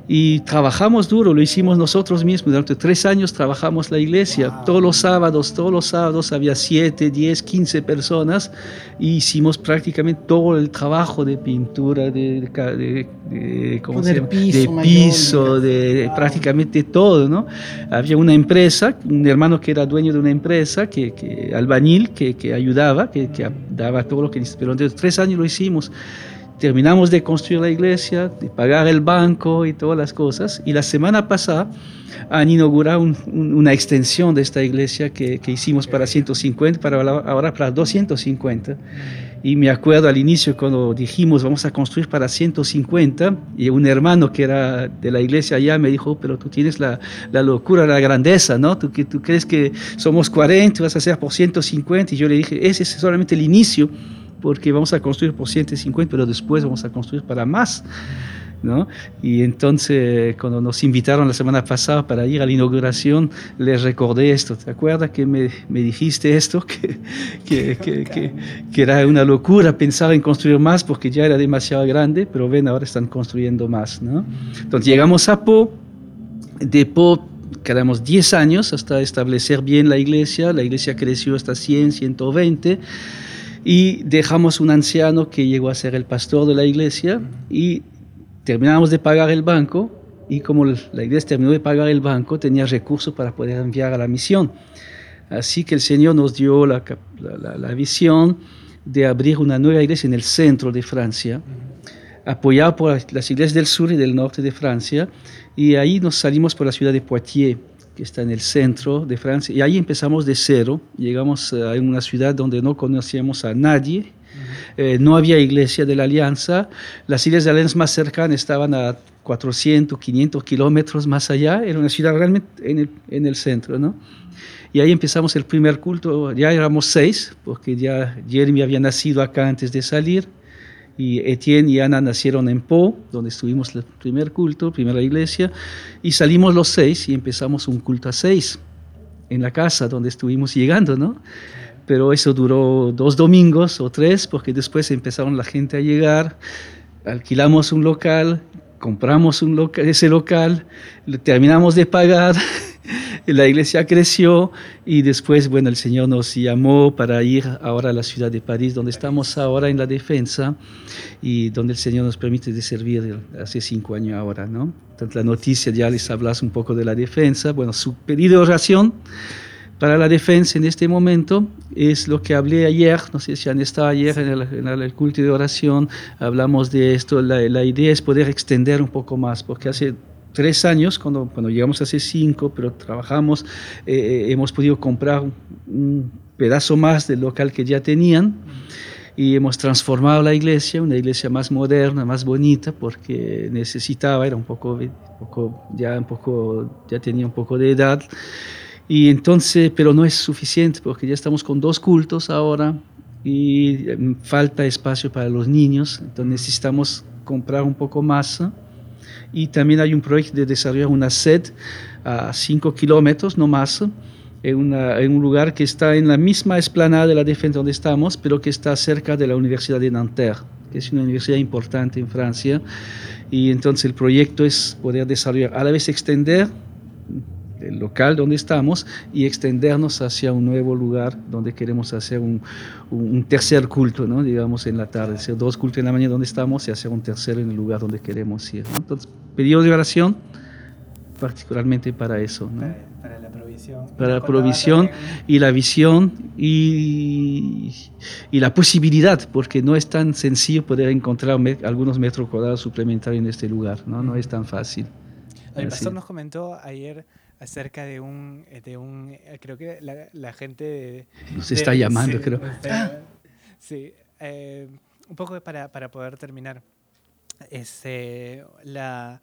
y trabajamos duro, lo hicimos nosotros mismos. Durante tres años trabajamos la iglesia. Todos los sábados, todos los sábados había siete, diez, quince personas y hicimos prácticamente todo el trabajo de pintura, de, de, de, ¿cómo se llama? piso, de, piso, de prácticamente todo. ¿no? Había una empresa, un hermano que era dueño de una empresa, que, que albañil, que, que ayudaba, que, que, daba todo lo que... Pero durante tres años lo hicimos terminamos de construir la iglesia, de pagar el banco y todas las cosas. Y la semana pasada han inaugurado una extensión de esta iglesia que, que, hicimos para 150, para ahora para 250. Y me acuerdo al inicio cuando dijimos vamos a construir para 150 y un hermano que era de la iglesia allá me dijo, pero tú tienes la, la locura, la grandeza, ¿no? ¿Tú, tú crees que somos 40, vas a hacer por 150 y yo le dije, ese es solamente el inicio porque vamos a construir por 150, pero después vamos a construir para más. ¿No? Y entonces, cuando nos invitaron la semana pasada para ir a la inauguración, les recordé esto. ¿Te acuerdas que me, me dijiste esto? Que, que, que, que, era una locura pensar en construir más porque ya era demasiado grande, pero ven, ahora están construyendo más. ¿no? Entonces, llegamos a Po. De Po quedamos 10 años hasta establecer bien la iglesia. La iglesia creció hasta 100, 120 y dejamos un anciano que llegó a ser el pastor de la iglesia y terminamos de pagar el banco y como la iglesia terminó de pagar el banco, tenía recursos para poder enviar a la misión. Así que el Señor nos dio la, la, visión de abrir una nueva iglesia en el centro de Francia, apoyado por las iglesias del sur y del norte de Francia, y ahí nos salimos por la ciudad de Poitiers, que está en el centro de Francia, y ahí empezamos de cero, llegamos a una ciudad donde no conocíamos a nadie, eh, no había iglesia de la Alianza, las iglesias de la Alianza más cercanas estaban a 400, 500 kilómetros más allá, era una ciudad realmente en el, en el centro, ¿no? Y ahí empezamos el primer culto, ya éramos seis, porque ya Jeremy había nacido acá antes de salir, y Etienne y Ana nacieron en Po, donde estuvimos el primer culto, primera iglesia, y salimos los seis y empezamos un culto a seis en la casa donde estuvimos llegando, ¿no? Pero eso duró dos domingos o tres, porque después empezaron la gente a llegar, alquilamos un local, compramos un local, ese local, terminamos de pagar, la iglesia creció y después, bueno, el Señor nos llamó para ir ahora a la ciudad de París, donde estamos ahora en la defensa y donde el Señor nos permite de servir hace cinco años ahora, ¿no? Entonces la noticia ya les hablas un poco de la defensa, bueno, su pedido de oración para la defensa en este momento es lo que hablé ayer, no sé si han estado ayer en el, culto de oración, hablamos de esto, la, la idea es poder extender un poco más, porque hace tres años, cuando, cuando llegamos hace cinco, pero trabajamos, eh, eh, hemos podido comprar un pedazo más del local que ya tenían y hemos transformado la iglesia, una iglesia más moderna, más bonita, porque necesitaba, era un poco, poco, ya un poco, ya tenía un poco de edad. Y entonces, pero no es suficiente, porque ya estamos con dos cultos ahora y eh, falta espacio para los niños, entonces necesitamos comprar un poco más y también hay un proyecto de desarrollar una sed a 5 kilómetros, no más, en, en, un lugar que está en la misma esplanada de la defensa donde estamos, pero que está cerca de la Universidad de Nanterre, que es una universidad importante en Francia. Y entonces el proyecto es poder desarrollar, a la vez extender el local donde estamos y extendernos hacia un nuevo lugar donde queremos hacer un, un tercer culto, ¿no? digamos, en la tarde, hacer dos cultos en la mañana donde estamos y hacer un tercero en el lugar donde queremos ir. Entonces, pedido de oración particularmente para eso. ¿no? Para, la provisión. Para la provisión y la visión y, y, la posibilidad, porque no es tan sencillo poder encontrar algunos metros cuadrados suplementarios en este lugar, no, no es tan fácil. El pastor nos comentó ayer acerca de un, eh, de un eh, creo que la, gente... Nos está llamando, creo. sí, eh, un poco para, para poder terminar. Este, la,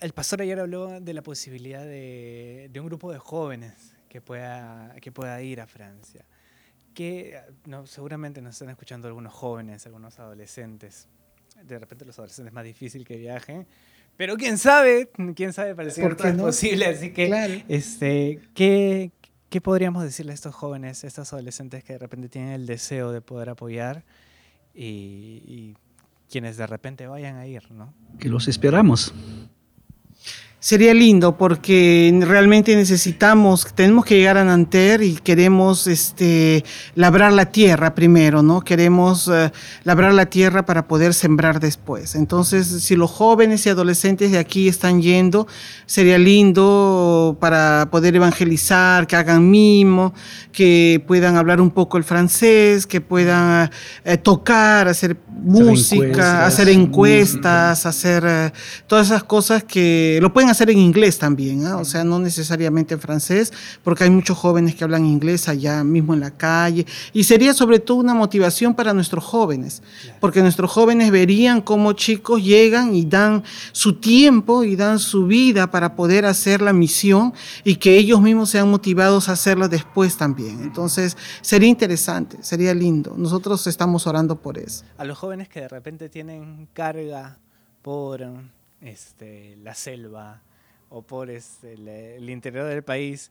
el pastor ayer habló de la posibilidad de, de, un grupo de jóvenes que pueda, que pueda ir a Francia. Que no, seguramente nos están escuchando algunos jóvenes, algunos adolescentes. De repente los adolescentes es más difícil que viajen, pero quién sabe, quién sabe, parece que no es posible. Así que, este, ¿qué, ¿qué podríamos decirle a estos jóvenes, a estos adolescentes que de repente tienen el deseo de poder apoyar y, y quienes de repente vayan a ir, ¿no? Que los esperamos sería lindo porque realmente necesitamos, tenemos que llegar a Nanter y queremos este, labrar la tierra primero, ¿no? Queremos eh, labrar la tierra para poder sembrar después. Entonces, si los jóvenes y adolescentes de aquí están yendo, sería lindo para poder evangelizar, que hagan mimo, que puedan hablar un poco el francés, que puedan eh, tocar, hacer música, hacer encuestas, hacer, eh, todas esas cosas que lo pueden hacer hacer en inglés también, ¿ah? o sea, no necesariamente en francés, porque hay muchos jóvenes que hablan inglés allá mismo en la calle, y sería sobre todo una motivación para nuestros jóvenes, porque nuestros jóvenes verían cómo chicos llegan y dan su tiempo y dan su vida para poder hacer la misión y que ellos mismos sean motivados a hacerla después también. Entonces, sería interesante, sería lindo. Nosotros estamos orando por eso. A los jóvenes que de repente tienen carga por este, la selva o por este, el, interior del país.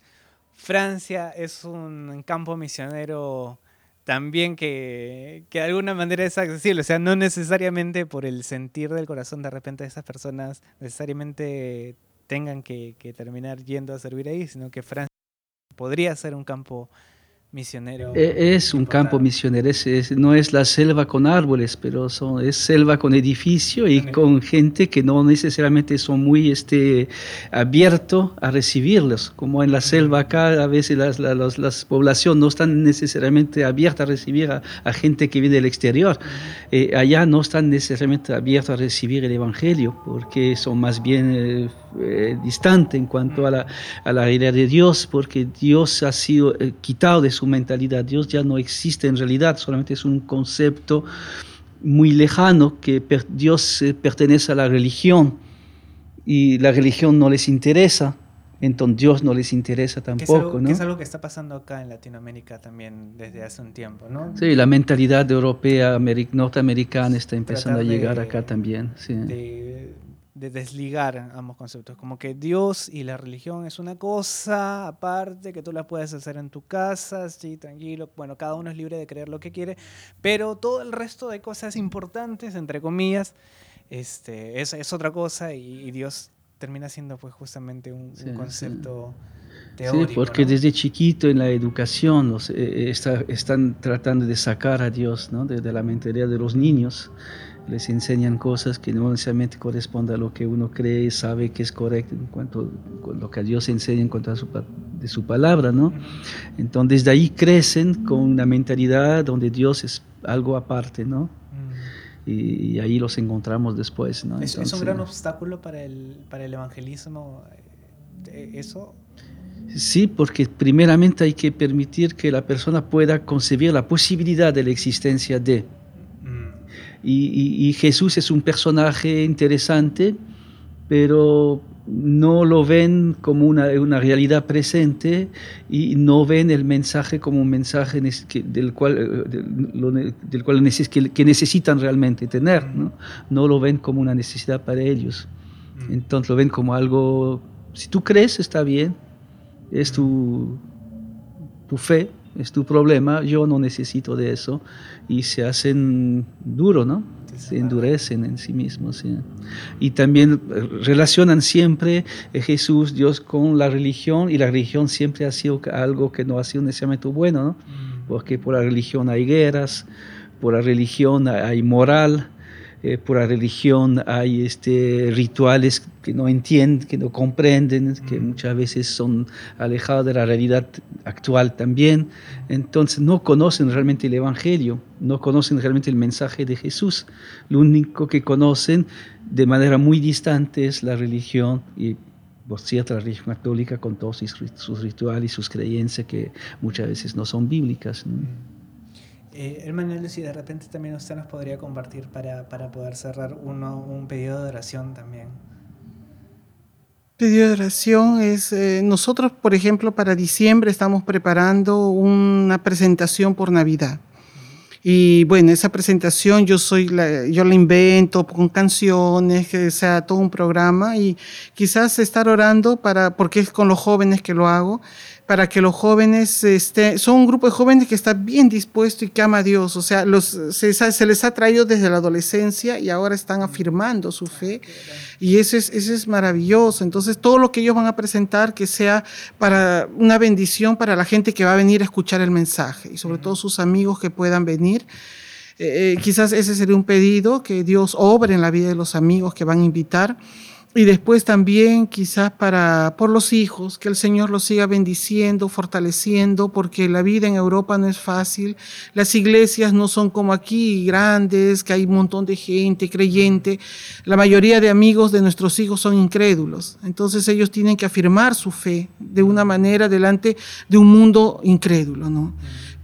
Francia es un campo misionero también que, que, de alguna manera es accesible, o sea, no necesariamente por el sentir del corazón de repente de esas personas necesariamente tengan que, que terminar yendo a servir ahí, sino que Francia podría ser un campo misionero. E, es un campo misionero, no es la selva con árboles, pero son, es selva con edificio y con gente que no necesariamente son muy este, abiertos a recibirlos. Como en la selva acá, a veces las, las, poblaciones no están necesariamente abiertas a recibir a, gente que viene del exterior. Eh, allá no están necesariamente abiertos a recibir el Evangelio, porque son más bien eh, eh, distantes en cuanto a la, a la idea de Dios, porque Dios ha sido quitado de su mentalidad. Dios ya no existe en realidad, solamente es un concepto muy lejano que Dios eh, pertenece a la religión y la religión no les interesa. Entonces Dios no les interesa tampoco, ¿no? Que es algo que está pasando acá en Latinoamérica también desde hace un tiempo, ¿no? Sí, la mentalidad europea, norteamericana está empezando a llegar acá también. Sí de desligar ambos conceptos. Como que Dios y la religión es una cosa aparte que tú la puedes hacer en tu casa, sí, tranquilo. Bueno, cada uno es libre de creer lo que quiere, pero todo el resto de cosas importantes, entre comillas, este, es, es otra cosa y, Dios termina siendo pues justamente un, concepto... Teórico, sí, porque desde chiquito en la educación eh, están tratando de sacar a Dios ¿no? de, de la mentalidad de los niños les enseñan cosas que no necesariamente corresponden a lo que uno cree y sabe que es correcto en cuanto a lo que Dios enseña en cuanto a su, de su palabra, ¿no? Entonces de ahí crecen con una mentalidad donde Dios es algo aparte, ¿no? Mm. Y, ahí los encontramos después, ¿no? ¿Es, un gran obstáculo para el, para el evangelismo eh, eso? Sí, porque primeramente hay que permitir que la persona pueda concebir la posibilidad de la existencia de, y, Jesús es un personaje interesante, pero no lo ven como una, una, realidad presente y no ven el mensaje como un mensaje del cual, eh, del cual que, necesitan realmente tener. ¿no? no lo ven como una necesidad para ellos. Mm. Entonces lo ven como algo, si tú crees, está bien, es tu, tu fe, es tu problema, yo no necesito de eso, y se hacen duro, ¿no? Se endurecen en sí mismos. Y también eh, relacionan siempre a Jesús, Dios, con la religión, y la religión siempre ha sido algo que no ha sido necesariamente bueno, ¿no? Mm. Porque por la religión hay guerras, por la religión hay moral, eh, por la religión hay este, rituales que no entienden, que no comprenden, que muchas veces son alejados de la realidad actual también. Entonces no conocen realmente el Evangelio, no conocen realmente el mensaje de Jesús. Lo único que conocen de manera muy distante es la religión y por cierto, la religión católica con todos sus rituales y sus creencias que muchas veces no son bíblicas. Eh, hermano si de repente también usted nos podría compartir para, poder cerrar uno, un pedido de oración también. Pedido de oración es, eh, nosotros por ejemplo para diciembre estamos preparando una presentación por Navidad. Y bueno, esa presentación yo soy la, yo la invento con canciones, que sea todo un programa y quizás estar orando para, porque es con los jóvenes que lo hago, para que los jóvenes, este, son un grupo de jóvenes que está bien dispuesto y que ama a Dios, o sea, los, se, les ha traído desde la adolescencia y ahora están afirmando su fe y eso es, eso es maravilloso. Entonces, todo lo que ellos van a presentar que sea para una bendición para la gente que va a venir a escuchar el mensaje y sobre todo sus amigos que puedan venir. Eh, eh, quizás ese sería un pedido, que Dios obre en la vida de los amigos que van a invitar. Y después también quizás para por los hijos, que el Señor los siga bendiciendo, fortaleciendo, porque la vida en Europa no es fácil. Las iglesias no son como aquí, grandes, que hay un montón de gente creyente. La mayoría de amigos de nuestros hijos son incrédulos. Entonces ellos tienen que afirmar su fe de una manera delante de un mundo incrédulo, ¿no?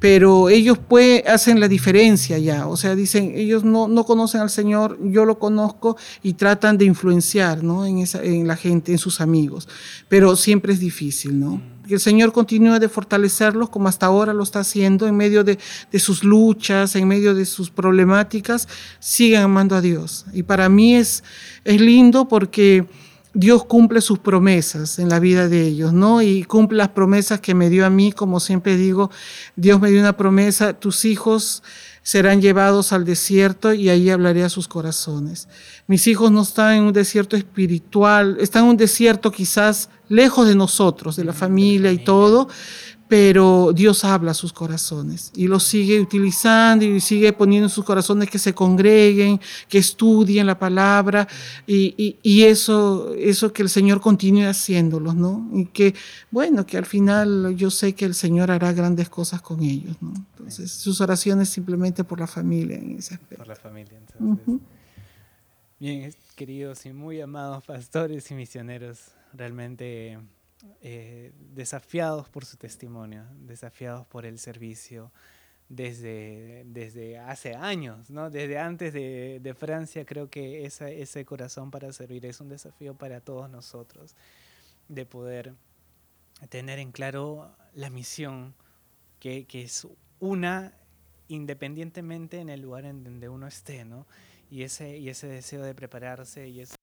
Pero ellos pues, hacen la diferencia ya, o sea, dicen, ellos no, no conocen al Señor, yo lo conozco y tratan de influenciar ¿no? en, esa, en la gente, en sus amigos, pero siempre es difícil, ¿no? Que el Señor continúe de fortalecerlos como hasta ahora lo está haciendo en medio de, de sus luchas, en medio de sus problemáticas, sigan amando a Dios. Y para mí es, es lindo porque Dios cumple sus promesas en la vida de ellos, ¿no? Y cumple las promesas que me dio a mí, como siempre digo, Dios me dio una promesa, tus hijos serán llevados al desierto y ahí hablaré a sus corazones. Mis hijos no están en un desierto espiritual, están en un desierto quizás lejos de nosotros, de la familia y todo, pero Dios habla a sus corazones y los sigue utilizando y sigue poniendo en sus corazones que se congreguen, que estudien la palabra y, y, eso, eso que el Señor continúe haciéndolos, ¿no? Y que, bueno, que al final yo sé que el Señor hará grandes cosas con ellos, ¿no? Entonces, sus oraciones simplemente por la familia en ese aspecto. Por la familia, entonces. Bien, queridos y muy amados pastores y misioneros, realmente eh, desafiados por su testimonio, desafiados por el servicio desde, desde hace años, ¿no? desde antes de, de Francia, creo que esa, ese corazón para servir es un desafío para todos nosotros, de poder tener en claro la misión, que, que es una independientemente en el lugar en donde uno esté, ¿no? Y ese, y ese deseo de prepararse y ese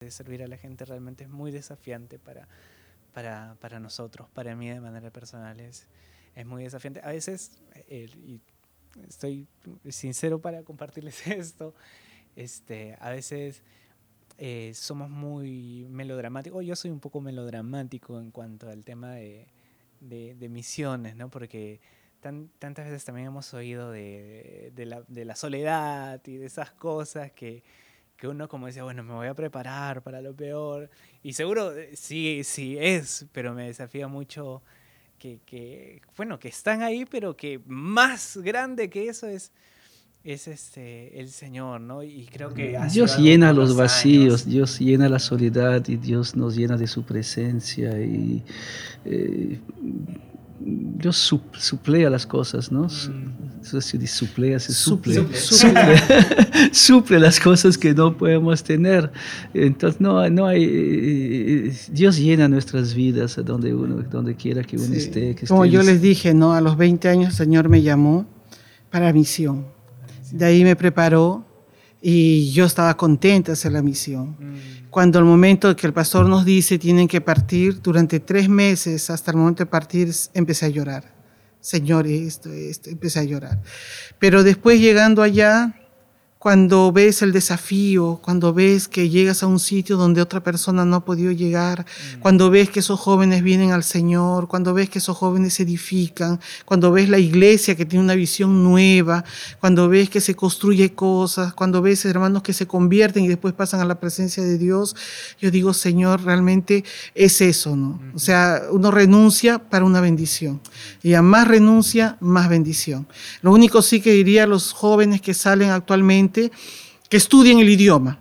de servir a la gente realmente es muy desafiante para, para, para nosotros, para mí de manera personal es, es muy desafiante. A veces, y estoy sincero para compartirles esto, este, a veces eh, somos muy melodramáticos, yo soy un poco melodramático en cuanto al tema de, de, misiones, ¿no? Porque tan, tantas veces también hemos oído de, de la soledad y de esas cosas que que uno como decía, bueno, me voy a preparar para lo peor. Y seguro eh, sí, sí es, pero me desafía mucho que, que, bueno, que están ahí, pero que más grande que eso es, es este, el Señor, ¿no? Y creo que... Dios llena los vacíos, Dios llena la soledad y Dios nos llena de su presencia y eh, Dios suplea las cosas, ¿no? Mm. Eso se suplea, se suple. Suple, suple. las cosas que no podemos tener. Entonces, no, no hay. Eh, Dios llena nuestras vidas a donde uno, donde quiera que uno esté. Como yo les dije, ¿no? A los 20 años el Señor me llamó para misión. De ahí me preparó y yo estaba contenta de hacer la misión. Mm cuando el momento que el pastor nos dice tienen que partir, durante tres meses hasta el momento de partir, empecé a llorar. Señor, esto, esto, empecé a llorar. Pero después llegando allá, cuando ves el desafío, cuando ves que llegas a un sitio donde otra persona no ha podido llegar, mm. cuando ves que esos jóvenes vienen al Señor, cuando ves que esos jóvenes se edifican, cuando ves la iglesia que tiene una visión nueva, cuando ves que se construye cosas, cuando ves hermanos que se convierten y después pasan a la presencia de Dios, yo digo, Señor, realmente es eso, ¿no? O sea, uno renuncia para una bendición. Y a más renuncia, más bendición. Lo único sí que diría a los jóvenes que salen actualmente, que estudien el idioma.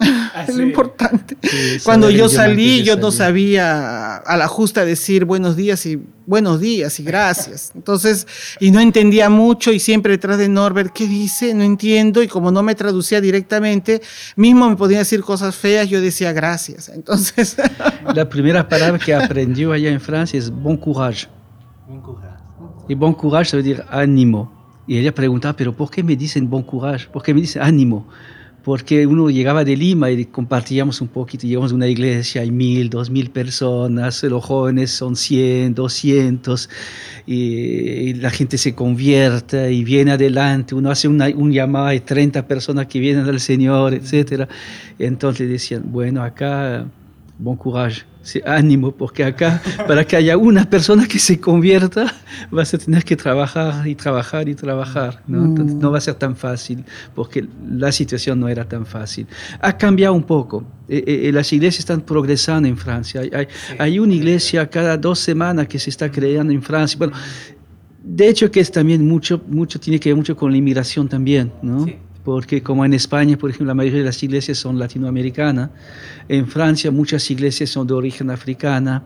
Ah, es lo importante. Cuando yo salí, yo no sabía a la justa decir buenos días y buenos días y gracias. Entonces, y no entendía mucho y siempre detrás de Norbert, ¿qué dice? No entiendo. Y como no me traducía directamente, mismo me podía decir cosas feas, yo decía gracias. Entonces. La primera palabra que aprendió allá en Francia es bon courage. Bon courage. Y bon courage, se decir ánimo. Y ella preguntaba, pero ¿por qué me dicen bon courage? ¿Por qué me dicen ánimo? Porque uno llegaba de Lima y compartíamos un poquito, llegamos a una iglesia, hay mil, dos mil personas, los jóvenes son cien, doscientos, y, la gente se convierte y viene adelante, uno hace una, un llamado, hay 30 personas que vienen al Señor, etc. Entonces decían, bueno, acá, bon courage ánimo, porque acá, para que haya una persona que se convierta, vas a tener que trabajar y trabajar y trabajar, ¿no? Entonces, no va a ser tan fácil, porque la situación no era tan fácil. Ha cambiado un poco. Eh, eh, eh, las iglesias están progresando en Francia. Hay, hay, una iglesia cada dos semanas que se está creando en Francia. Bueno, de hecho que es también mucho, mucho tiene que ver mucho con la inmigración también, ¿no? Porque como en España, por ejemplo, la mayoría de las iglesias son latinoamericanas, en Francia muchas iglesias son de origen africana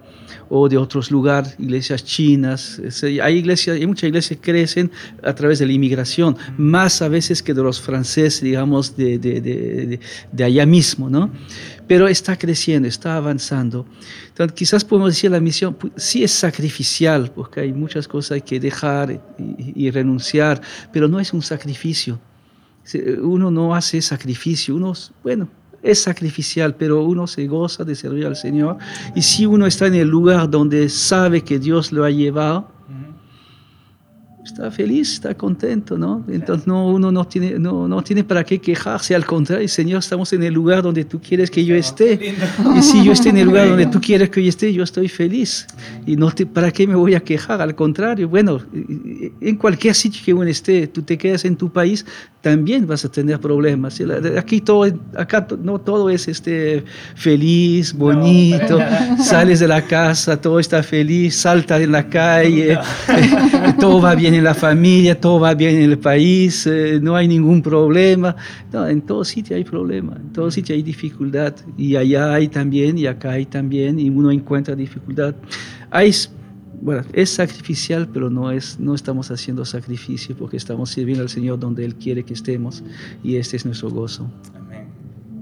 o de otros lugares, iglesias chinas, hay iglesias, hay muchas iglesias que crecen a través de la inmigración, más a veces que de los franceses, digamos, de, de, de, de allá mismo, ¿no? Pero está creciendo, está avanzando. Entonces, quizás podemos decir la misión sí es sacrificial, porque hay muchas cosas que dejar y, y renunciar, pero no es un sacrificio uno no hace sacrificio, uno, bueno, es sacrificial, pero uno se goza de servir al Señor. Y si uno está en el lugar donde sabe que Dios lo ha llevado, está feliz, está contento, ¿no? Entonces no, uno no tiene, no, no tiene para qué quejarse, al contrario, Señor, estamos en el lugar donde tú quieres que yo esté. Y si yo estoy en el lugar donde tú quieres que yo esté, yo estoy feliz. Y no te, ¿para qué me voy a quejar? Al contrario, bueno, en cualquier sitio que uno esté, tú te quedas en tu país, también vas a tener problemas. Aquí todo, acá no todo es este feliz, bonito, sales de la casa, todo está feliz, salta en la calle, todo va bien en la familia, todo va bien en el país, eh, no hay ningún problema. No, en todo sitio hay problema, en todo sitio hay dificultad y allá hay también y acá hay también y uno encuentra dificultad. Hay bueno, es sacrificial, pero no, es, no estamos haciendo sacrificio porque estamos sirviendo al Señor donde Él quiere que estemos y este es nuestro gozo. Amén.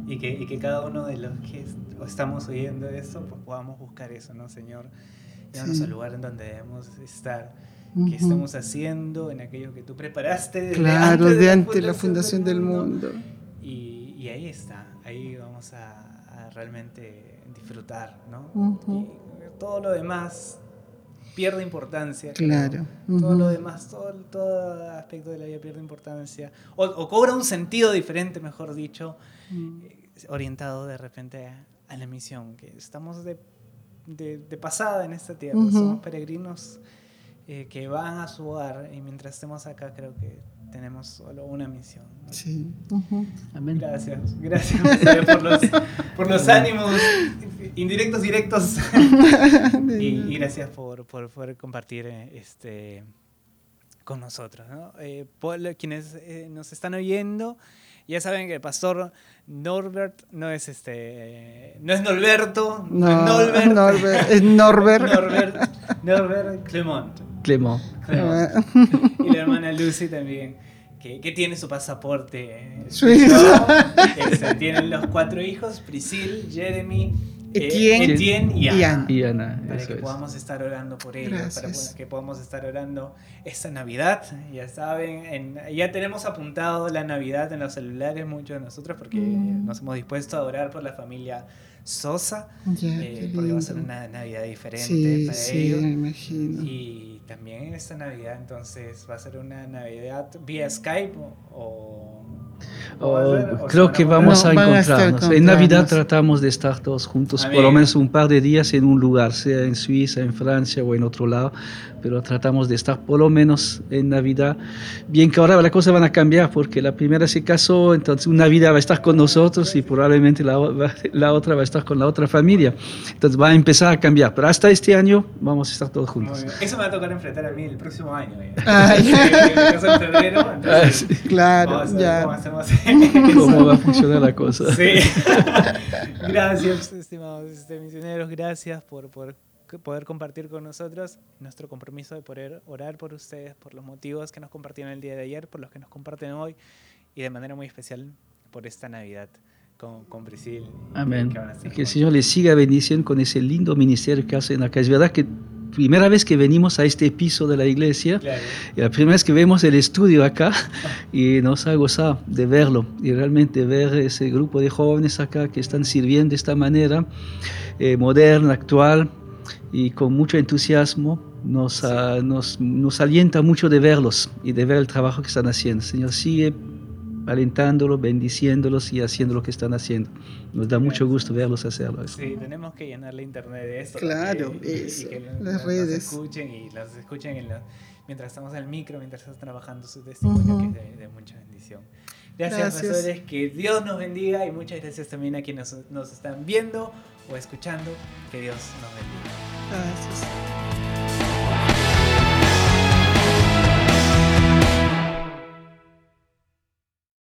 Y que, y que cada uno de los que estamos oyendo eso, pues podamos buscar eso, ¿no, Señor? Llévanos al lugar en donde debemos estar, que estemos haciendo en aquello que tú preparaste. Desde claro, antes de, antes la fundación, del mundo. Y, y, ahí está, ahí vamos a, a realmente disfrutar, ¿no? Y todo lo demás pierde importancia. Claro. Todo lo demás, todo, todo aspecto de la vida pierde importancia. O, cobra un sentido diferente, mejor dicho, mm. eh, orientado de repente a, la misión, que estamos de, de, pasada en esta tierra, somos peregrinos eh, que van a su hogar y mientras estemos acá creo que tenemos solo una misión. Sí. Amén. Gracias, gracias por los, por los ánimos indirectos, directos. y, gracias por, por, por, compartir este, con nosotros. ¿no? Eh, por quienes eh, nos están oyendo, ya saben que el pastor Norbert no es este no es Norberto, no, es Norbert, Norbert, es Norbert. Norbert, Norbert Clemont. Clemont. Y la hermana Lucy también, que, que tiene su pasaporte suizo. Este, tienen los cuatro hijos, Priscil, Jeremy, Etienne, Etienne y, Ana, y, Ana, Para que podamos estar orando por ellos, para que podamos estar orando esta Navidad. Ya saben, en, ya tenemos apuntado la Navidad en los celulares muchos de nosotros porque mm. nos hemos dispuesto a orar por la familia Sosa, eh, porque va a ser una Navidad diferente para sí, ellos. Me imagino. Y también esta Navidad entonces va a ser una Navidad vía Skype o creo que vamos a encontrarnos. En Navidad tratamos de estar todos juntos, por lo menos un par de días en un lugar, sea en Suiza, en Francia o en otro lado, pero tratamos de estar por lo menos en Navidad. Bien que ahora las cosas van a cambiar porque la primera se casó, entonces una vida va a estar con nosotros y probablemente la, la otra va a estar con la otra familia. Entonces va a empezar a cambiar, pero hasta este año vamos a estar todos juntos. Eso me va a tocar enfrentar a mí el próximo año. Ah, en febrero, entonces, ah, claro, ya. cómo va a funcionar la cosa. Sí. gracias, estimados este, misioneros, gracias por, por poder compartir con nosotros nuestro compromiso de poder orar por ustedes, por los motivos que nos compartieron el día de ayer, por los que nos comparten hoy y de manera muy especial por esta Navidad con, con Brisil. Amén. Que, el Señor les siga bendiciendo con ese lindo ministerio que hacen acá. Es verdad que primera vez que venimos a este piso de la iglesia, y la primera vez que vemos el estudio acá, y nos ha gozado de verlo, y realmente ver ese grupo de jóvenes acá que están sirviendo de esta manera, eh, moderna, actual, y con mucho entusiasmo, nos, nos, nos alienta mucho de verlos y de ver el trabajo que están haciendo. Señor, sigue alentándolos, bendiciéndolos y haciendo lo que están haciendo. Nos da mucho gusto verlos hacerlo. Sí, tenemos que llenar la internet de esto. Claro, y, que las redes. escuchen y las escuchen en mientras estamos en el micro, mientras están trabajando su testimonio, que es de, mucha bendición. Gracias, pastores, que Dios nos bendiga y muchas gracias también a quienes nos, nos están viendo o escuchando. Que Dios nos bendiga. Gracias.